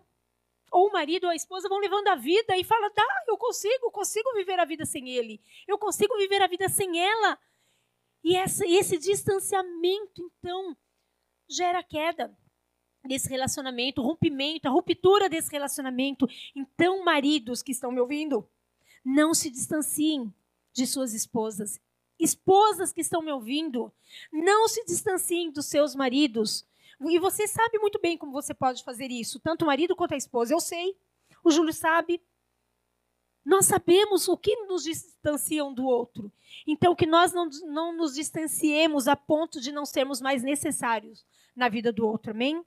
Ou o marido ou a esposa vão levando a vida e fala: "Tá, eu consigo, consigo viver a vida sem ele. Eu consigo viver a vida sem ela". E essa, esse distanciamento, então, gera queda desse relacionamento, rompimento, a ruptura desse relacionamento. Então, maridos que estão me ouvindo, não se distanciem de suas esposas. Esposas que estão me ouvindo, não se distanciem dos seus maridos. E você sabe muito bem como você pode fazer isso, tanto o marido quanto a esposa. Eu sei, o Júlio sabe. Nós sabemos o que nos distancia um do outro. Então, que nós não, não nos distanciemos a ponto de não sermos mais necessários na vida do outro. Amém?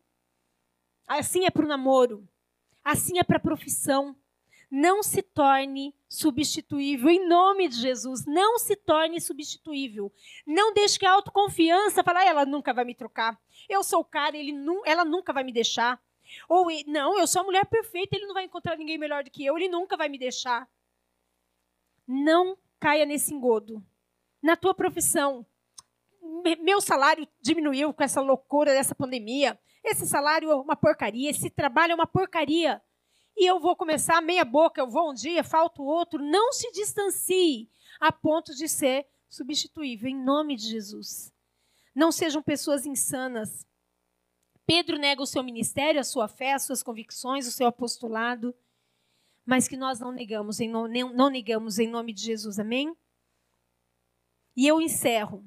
Assim é para o namoro. Assim é para a profissão. Não se torne substituível. Em nome de Jesus, não se torne substituível. Não deixe que a autoconfiança fale, ah, ela nunca vai me trocar. Eu sou o cara, ele ela nunca vai me deixar. Ou, não, eu sou a mulher perfeita, ele não vai encontrar ninguém melhor do que eu, ele nunca vai me deixar. Não caia nesse engodo. Na tua profissão, meu salário diminuiu com essa loucura dessa pandemia. Esse salário é uma porcaria, esse trabalho é uma porcaria. E eu vou começar meia boca, eu vou um dia, falta o outro. Não se distancie a ponto de ser substituível, em nome de Jesus. Não sejam pessoas insanas. Pedro nega o seu ministério, a sua fé, as suas convicções, o seu apostolado, mas que nós não negamos, em, não, não negamos em nome de Jesus, amém? E eu encerro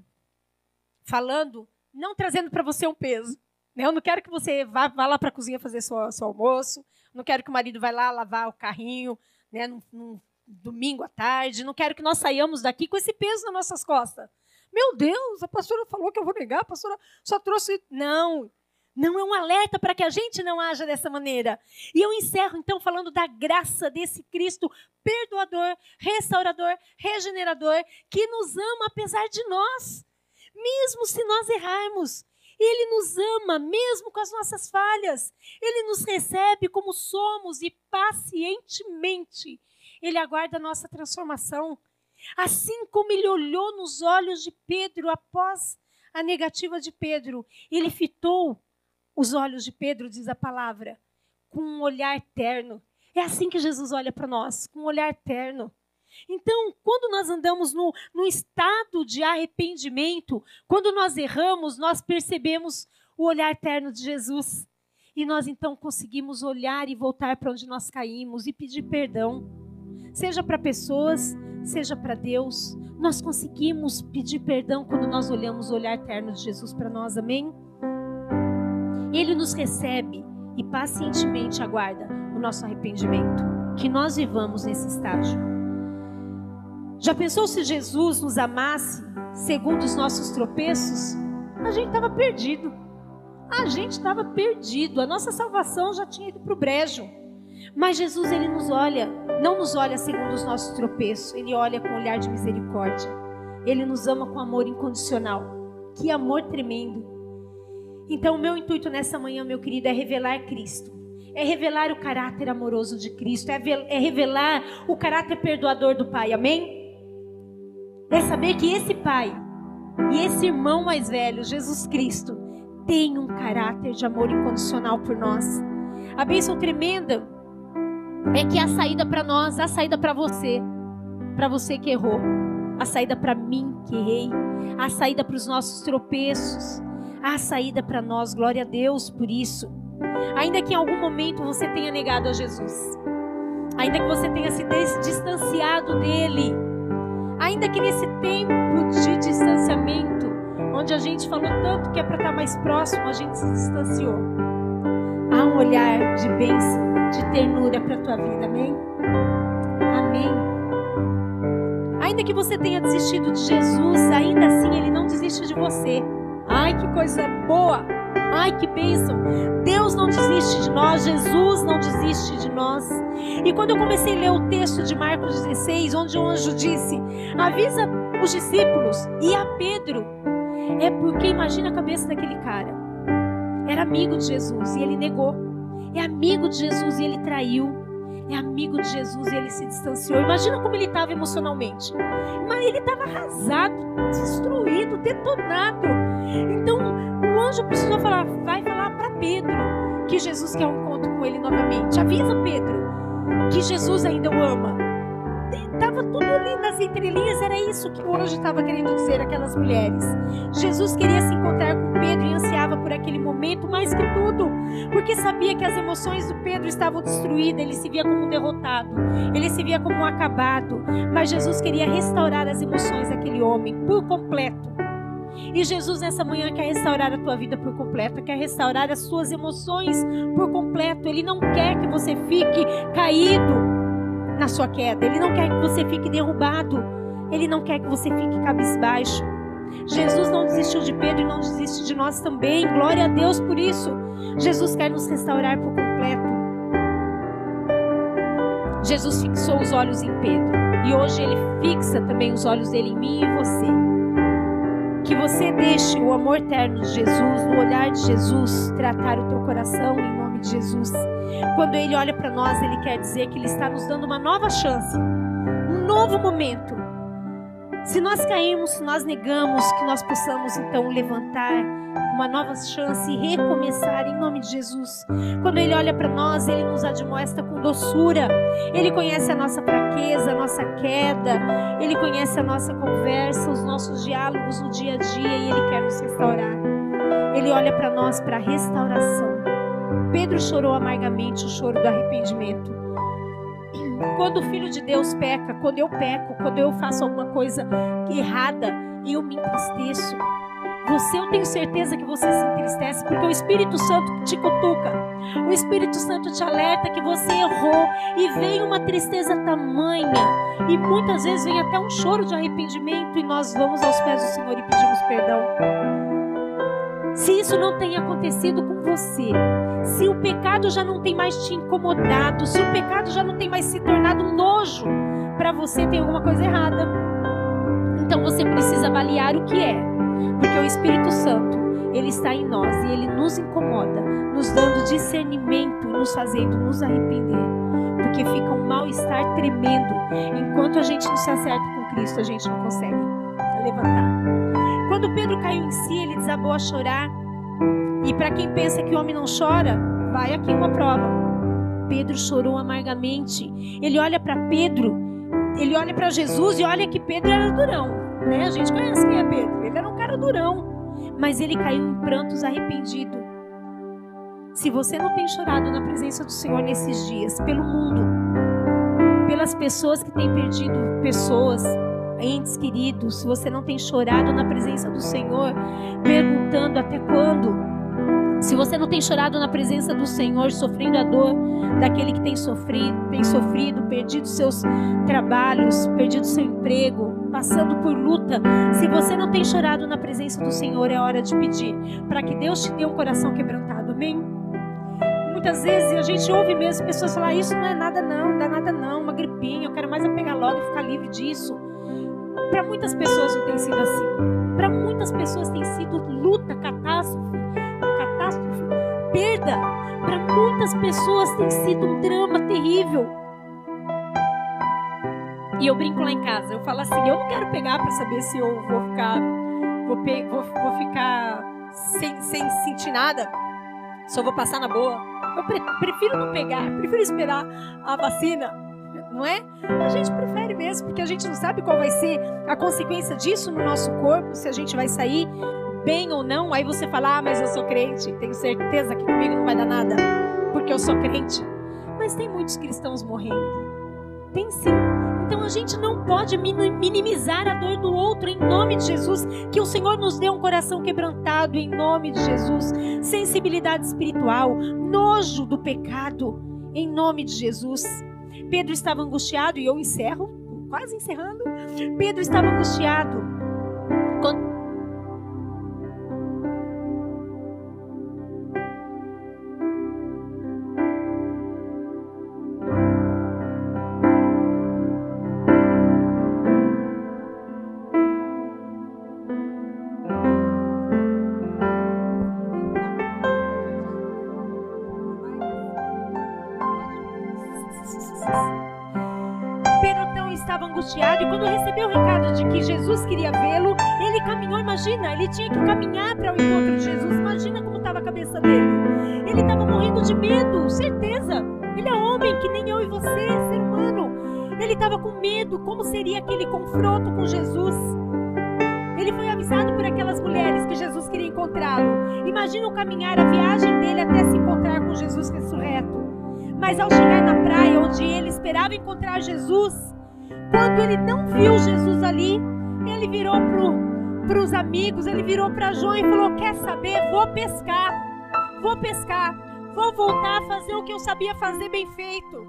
falando, não trazendo para você um peso, né? Eu não quero que você vá, vá lá para a cozinha fazer seu, seu almoço. Não quero que o marido vá lá lavar o carrinho né, num, num domingo à tarde. Não quero que nós saiamos daqui com esse peso nas nossas costas. Meu Deus, a pastora falou que eu vou negar, a pastora só trouxe. Não, não é um alerta para que a gente não haja dessa maneira. E eu encerro então falando da graça desse Cristo perdoador, restaurador, regenerador, que nos ama apesar de nós. Mesmo se nós errarmos, ele nos ama mesmo com as nossas falhas. Ele nos recebe como somos e pacientemente ele aguarda a nossa transformação. Assim como ele olhou nos olhos de Pedro após a negativa de Pedro, ele fitou os olhos de Pedro, diz a palavra, com um olhar terno. É assim que Jesus olha para nós, com um olhar terno. Então, quando nós andamos no, no estado de arrependimento, quando nós erramos, nós percebemos o olhar eterno de Jesus. E nós então conseguimos olhar e voltar para onde nós caímos e pedir perdão. Seja para pessoas, seja para Deus. Nós conseguimos pedir perdão quando nós olhamos o olhar eterno de Jesus para nós, amém? Ele nos recebe e pacientemente aguarda o nosso arrependimento. Que nós vivamos nesse estágio. Já pensou se Jesus nos amasse segundo os nossos tropeços? A gente estava perdido. A gente estava perdido. A nossa salvação já tinha ido para o brejo. Mas Jesus, ele nos olha, não nos olha segundo os nossos tropeços, ele olha com um olhar de misericórdia. Ele nos ama com amor incondicional. Que amor tremendo. Então, o meu intuito nessa manhã, meu querido, é revelar Cristo. É revelar o caráter amoroso de Cristo. É, é revelar o caráter perdoador do Pai. Amém? é saber que esse pai e esse irmão mais velho, Jesus Cristo, tem um caráter de amor incondicional por nós. A bênção tremenda é que a saída para nós, a saída para você, para você que errou, a saída para mim que errei, a saída para os nossos tropeços, a saída para nós, glória a Deus por isso. Ainda que em algum momento você tenha negado a Jesus, ainda que você tenha se distanciado dele, Ainda que nesse tempo de distanciamento, onde a gente falou tanto que é para estar tá mais próximo, a gente se distanciou. Há um olhar de bênção, de ternura para a tua vida, amém? Amém. Ainda que você tenha desistido de Jesus, ainda assim Ele não desiste de você. Ai, que coisa boa! Ai, que bênção! Deus não desiste de nós, Jesus não desiste de nós. E quando eu comecei a ler o texto de Marcos 16, onde o anjo disse: Avisa os discípulos e a Pedro, é porque imagina a cabeça daquele cara. Era amigo de Jesus e ele negou. É amigo de Jesus e ele traiu é amigo de Jesus e ele se distanciou. Imagina como ele estava emocionalmente. Mas ele estava arrasado, destruído, detonado. Então o anjo precisou falar: vai falar para Pedro que Jesus quer um encontro com ele novamente. Avisa Pedro que Jesus ainda o ama. Estava tudo ali nas entrelinhas, era isso que o anjo estava querendo dizer àquelas mulheres. Jesus queria se encontrar com Pedro e ansiava por aquele momento mais que tudo, porque sabia que as emoções do Pedro estavam destruídas, ele se via como derrotado, ele se via como um acabado, mas Jesus queria restaurar as emoções daquele homem por completo. E Jesus nessa manhã quer restaurar a tua vida por completo, quer restaurar as suas emoções por completo. Ele não quer que você fique caído, na sua queda. Ele não quer que você fique derrubado. Ele não quer que você fique cabisbaixo. Jesus não desistiu de Pedro e não desiste de nós também. Glória a Deus por isso. Jesus quer nos restaurar por completo. Jesus fixou os olhos em Pedro e hoje ele fixa também os olhos dele em mim e você. Que você deixe o amor eterno de Jesus, no olhar de Jesus, tratar o teu coração em nome de Jesus. Quando Ele olha para nós, Ele quer dizer que Ele está nos dando uma nova chance, um novo momento. Se nós cairmos, se nós negamos, que nós possamos então levantar uma nova chance e recomeçar em nome de Jesus. Quando Ele olha para nós, Ele nos admoesta com doçura. Ele conhece a nossa fraqueza, a nossa queda. Ele conhece a nossa conversa, os nossos diálogos no dia a dia e Ele quer nos restaurar. Ele olha para nós para restauração. Pedro chorou amargamente o choro do arrependimento. Quando o filho de Deus peca, quando eu peco, quando eu faço alguma coisa errada, eu me entristeço. Você, eu tenho certeza que você se entristece, porque o Espírito Santo te cutuca. O Espírito Santo te alerta que você errou e vem uma tristeza tamanha. E muitas vezes vem até um choro de arrependimento e nós vamos aos pés do Senhor e pedimos perdão. Se isso não tem acontecido com você, se o pecado já não tem mais te incomodado, se o pecado já não tem mais se tornado um nojo para você, tem alguma coisa errada. Então você precisa avaliar o que é, porque o Espírito Santo, ele está em nós e ele nos incomoda, nos dando discernimento, nos fazendo nos arrepender, porque fica um mal-estar tremendo. Enquanto a gente não se acerta com Cristo, a gente não consegue levantar. Quando Pedro caiu em si, ele desabou a chorar. E para quem pensa que o homem não chora, vai aqui uma prova. Pedro chorou amargamente. Ele olha para Pedro, ele olha para Jesus e olha que Pedro era durão. Né? A gente conhece quem é Pedro. Ele era um cara durão. Mas ele caiu em prantos arrependido. Se você não tem chorado na presença do Senhor nesses dias, pelo mundo, pelas pessoas que têm perdido pessoas, entes queridos, se você não tem chorado na presença do Senhor, perguntando até quando, se você não tem chorado na presença do Senhor, sofrendo a dor daquele que tem sofrido, tem sofrido, perdido seus trabalhos, perdido seu emprego, passando por luta, se você não tem chorado na presença do Senhor, é hora de pedir para que Deus te dê um coração quebrantado. Amém? Muitas vezes a gente ouve mesmo pessoas falar: Isso não é nada, não, não dá nada, não, uma gripinha, eu quero mais é pegar logo e ficar livre disso. Para muitas pessoas não tem sido assim. Para muitas pessoas tem sido luta, catástrofe, perda. Para muitas pessoas tem sido um drama terrível. E eu brinco lá em casa, eu falo assim, eu não quero pegar para saber se eu vou ficar, vou, vou, vou ficar sem, sem sentir nada, eu vou passar na boa. Eu pre prefiro não pegar, prefiro esperar a vacina não é? A gente prefere mesmo, porque a gente não sabe qual vai ser a consequência disso no nosso corpo, se a gente vai sair bem ou não. Aí você fala, ah, mas eu sou crente, tenho certeza que comigo não vai dar nada, porque eu sou crente. Mas tem muitos cristãos morrendo. Tem sim. Então a gente não pode minimizar a dor do outro em nome de Jesus. Que o Senhor nos dê um coração quebrantado em nome de Jesus. Sensibilidade espiritual, nojo do pecado em nome de Jesus. Pedro estava angustiado, e eu encerro, quase encerrando. Pedro estava angustiado. Que Jesus queria vê-lo, ele caminhou, imagina, ele tinha que caminhar para o encontro de Jesus. Imagina como estava a cabeça dele. Ele estava morrendo de medo, certeza. Ele é homem que nem eu e você, ser humano. Ele estava com medo, como seria aquele confronto com Jesus? Ele foi avisado por aquelas mulheres que Jesus queria encontrá-lo. Imagina o caminhar, a viagem dele até se encontrar com Jesus ressurreto. Mas ao chegar na praia onde ele esperava encontrar Jesus, quando ele não viu Jesus ali, ele virou para os amigos, ele virou para João e falou: Quer saber? Vou pescar, vou pescar, vou voltar a fazer o que eu sabia fazer bem feito.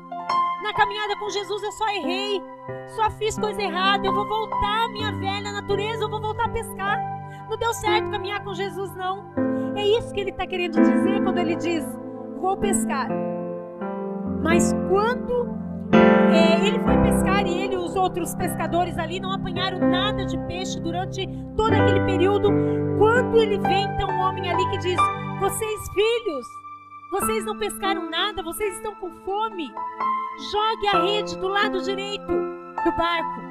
Na caminhada com Jesus eu só errei, só fiz coisa errada. Eu vou voltar à minha velha natureza, eu vou voltar a pescar. Não deu certo caminhar com Jesus, não. É isso que ele está querendo dizer quando ele diz: Vou pescar. Mas quando é, ele foi pescar e ele e os outros pescadores ali não apanharam nada de peixe durante todo aquele período, quando ele vê então um homem ali que diz: Vocês filhos, vocês não pescaram nada, vocês estão com fome. Jogue a rede do lado direito do barco.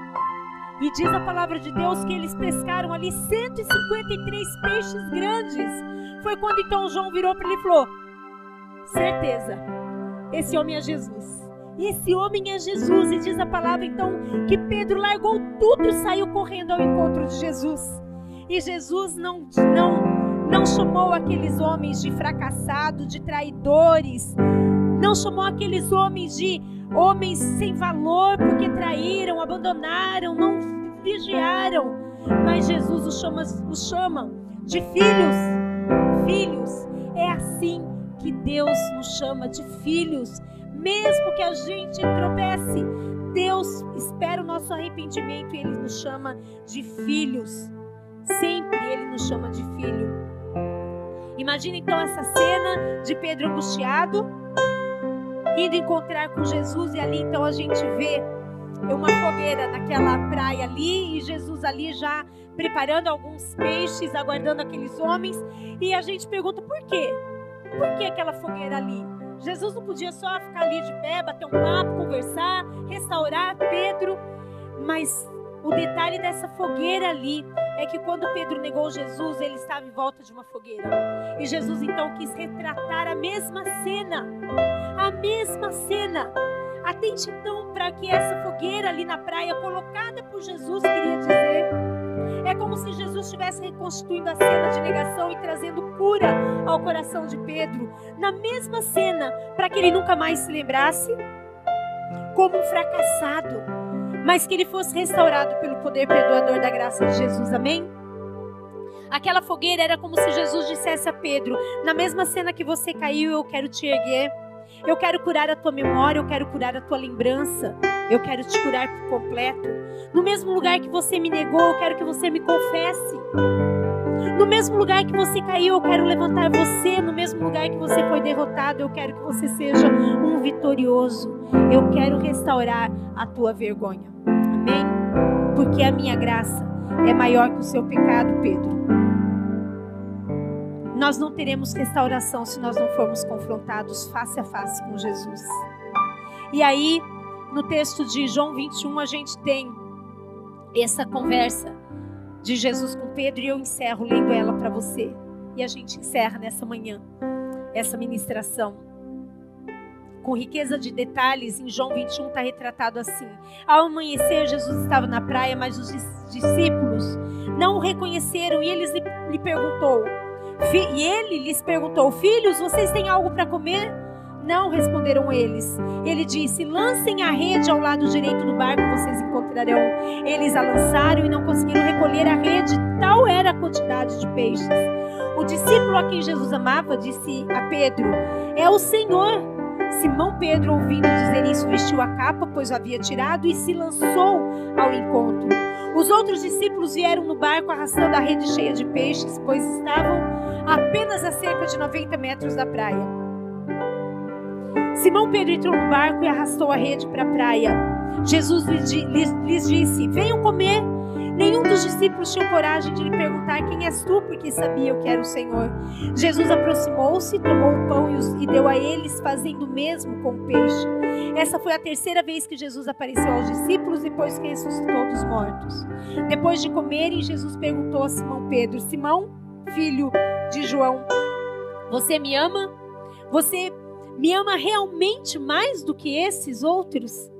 E diz a palavra de Deus que eles pescaram ali 153 peixes grandes. Foi quando então João virou para ele e falou: Certeza, esse homem é Jesus. Esse homem é Jesus. E diz a palavra então que Pedro largou tudo e saiu correndo ao encontro de Jesus. E Jesus não, não não chamou aqueles homens de fracassados, de traidores, não chamou aqueles homens de homens sem valor porque traíram, abandonaram, não vigiaram. Mas Jesus os chama, os chama de filhos. Filhos. É assim que Deus nos chama de filhos. Mesmo que a gente tropece, Deus espera o nosso arrependimento e Ele nos chama de filhos. Sempre Ele nos chama de filho. Imagina então essa cena de Pedro angustiado, indo encontrar com Jesus, e ali então a gente vê uma fogueira naquela praia ali, e Jesus ali já preparando alguns peixes, aguardando aqueles homens, e a gente pergunta por quê? Por que aquela fogueira ali? Jesus não podia só ficar ali de pé, bater um papo, conversar, restaurar Pedro, mas o detalhe dessa fogueira ali é que quando Pedro negou Jesus, ele estava em volta de uma fogueira. E Jesus então quis retratar a mesma cena. A mesma cena. Atente então para que essa fogueira ali na praia, colocada por Jesus, queria dizer. É como se Jesus estivesse reconstituindo a cena de negação e trazendo cura ao coração de Pedro. Na mesma cena, para que ele nunca mais se lembrasse como um fracassado mas que ele fosse restaurado pelo poder perdoador da graça de Jesus. Amém? Aquela fogueira era como se Jesus dissesse a Pedro: Na mesma cena que você caiu, eu quero te erguer. Eu quero curar a tua memória, eu quero curar a tua lembrança. Eu quero te curar por completo. No mesmo lugar que você me negou, eu quero que você me confesse. No mesmo lugar que você caiu, eu quero levantar você. No mesmo lugar que você foi derrotado, eu quero que você seja um vitorioso. Eu quero restaurar a tua vergonha. Amém? Porque a minha graça é maior que o seu pecado, Pedro. Nós não teremos restauração se nós não formos confrontados face a face com Jesus. E aí, no texto de João 21, a gente tem essa conversa de Jesus com Pedro e eu encerro lendo ela para você. E a gente encerra nessa manhã essa ministração. Com riqueza de detalhes, em João 21 está retratado assim: Ao amanhecer, Jesus estava na praia, mas os discípulos não o reconheceram e eles lhe, perguntou. E ele lhes perguntou: Filhos, vocês têm algo para comer? Não responderam eles. Ele disse: Lancem a rede ao lado direito do barco, vocês encontrarão. Eles a lançaram e não conseguiram recolher a rede, tal era a quantidade de peixes. O discípulo a quem Jesus amava disse a Pedro: É o Senhor. Simão Pedro, ouvindo dizer isso, vestiu a capa, pois havia tirado, e se lançou ao encontro. Os outros discípulos vieram no barco arrastando a rede cheia de peixes, pois estavam apenas a cerca de 90 metros da praia. Simão Pedro entrou no barco e arrastou a rede para a praia. Jesus lhes, disse: Venham comer. Nenhum dos os discípulos tinham coragem de lhe perguntar: Quem és tu? Porque sabiam que era o Senhor. Jesus aproximou-se, tomou o pão e, e deu a eles, fazendo o mesmo com o peixe. Essa foi a terceira vez que Jesus apareceu aos discípulos depois que ressuscitou dos mortos. Depois de comerem, Jesus perguntou a Simão Pedro: Simão, filho de João, você me ama? Você me ama realmente mais do que esses outros?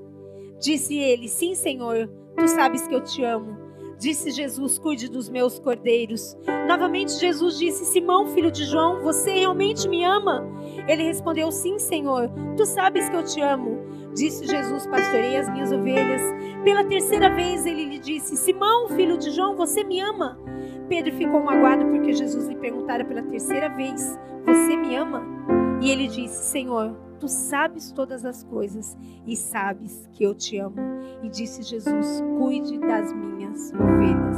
Disse ele: Sim, Senhor, tu sabes que eu te amo. Disse Jesus: Cuide dos meus cordeiros. Novamente Jesus disse: Simão, filho de João, você realmente me ama? Ele respondeu: Sim, Senhor, tu sabes que eu te amo. Disse Jesus: Pastorei as minhas ovelhas. Pela terceira vez ele lhe disse: Simão, filho de João, você me ama? Pedro ficou magoado porque Jesus lhe perguntara pela terceira vez: Você me ama? E ele disse: Senhor, tu sabes todas as coisas e sabes que eu te amo. E disse Jesus: Cuide das minhas ovelhas.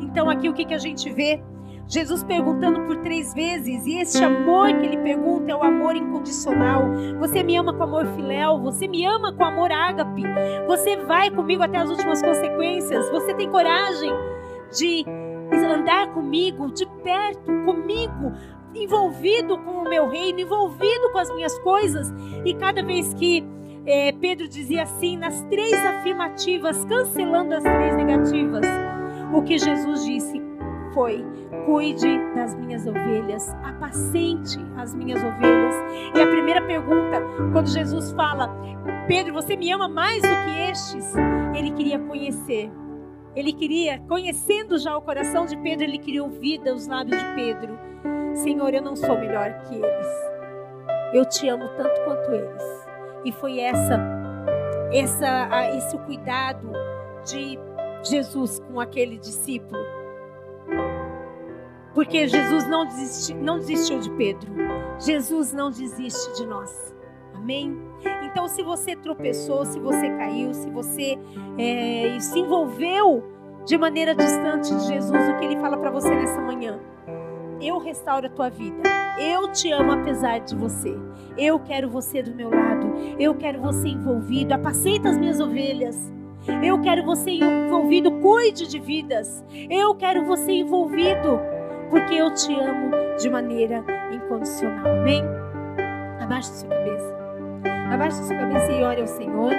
Então, aqui o que, que a gente vê? Jesus perguntando por três vezes, e este amor que ele pergunta é o amor incondicional. Você me ama com amor filéu, você me ama com amor ágape, você vai comigo até as últimas consequências, você tem coragem de andar comigo, de perto, comigo, envolvido com o meu reino, envolvido com as minhas coisas. E cada vez que é, Pedro dizia assim, nas três afirmativas, cancelando as três negativas, o que Jesus disse foi: cuide das minhas ovelhas, apacente as minhas ovelhas. E a primeira pergunta, quando Jesus fala, Pedro, você me ama mais do que estes? Ele queria conhecer. Ele queria, conhecendo já o coração de Pedro, ele queria ouvir dos lábios de Pedro Senhor, eu não sou melhor que eles. Eu te amo tanto quanto eles. E foi essa, essa, esse cuidado de Jesus com aquele discípulo. Porque Jesus não, desisti, não desistiu de Pedro. Jesus não desiste de nós. Amém? Então, se você tropeçou, se você caiu, se você é, se envolveu de maneira distante de Jesus, o que ele fala para você nessa manhã? Eu restauro a tua vida. Eu te amo apesar de você. Eu quero você do meu lado. Eu quero você envolvido. Apacenta as minhas ovelhas. Eu quero você envolvido. Cuide de vidas. Eu quero você envolvido. Porque eu te amo de maneira incondicional. Amém? Abaixe sua cabeça. Abaixe sua cabeça e ore ao Senhor.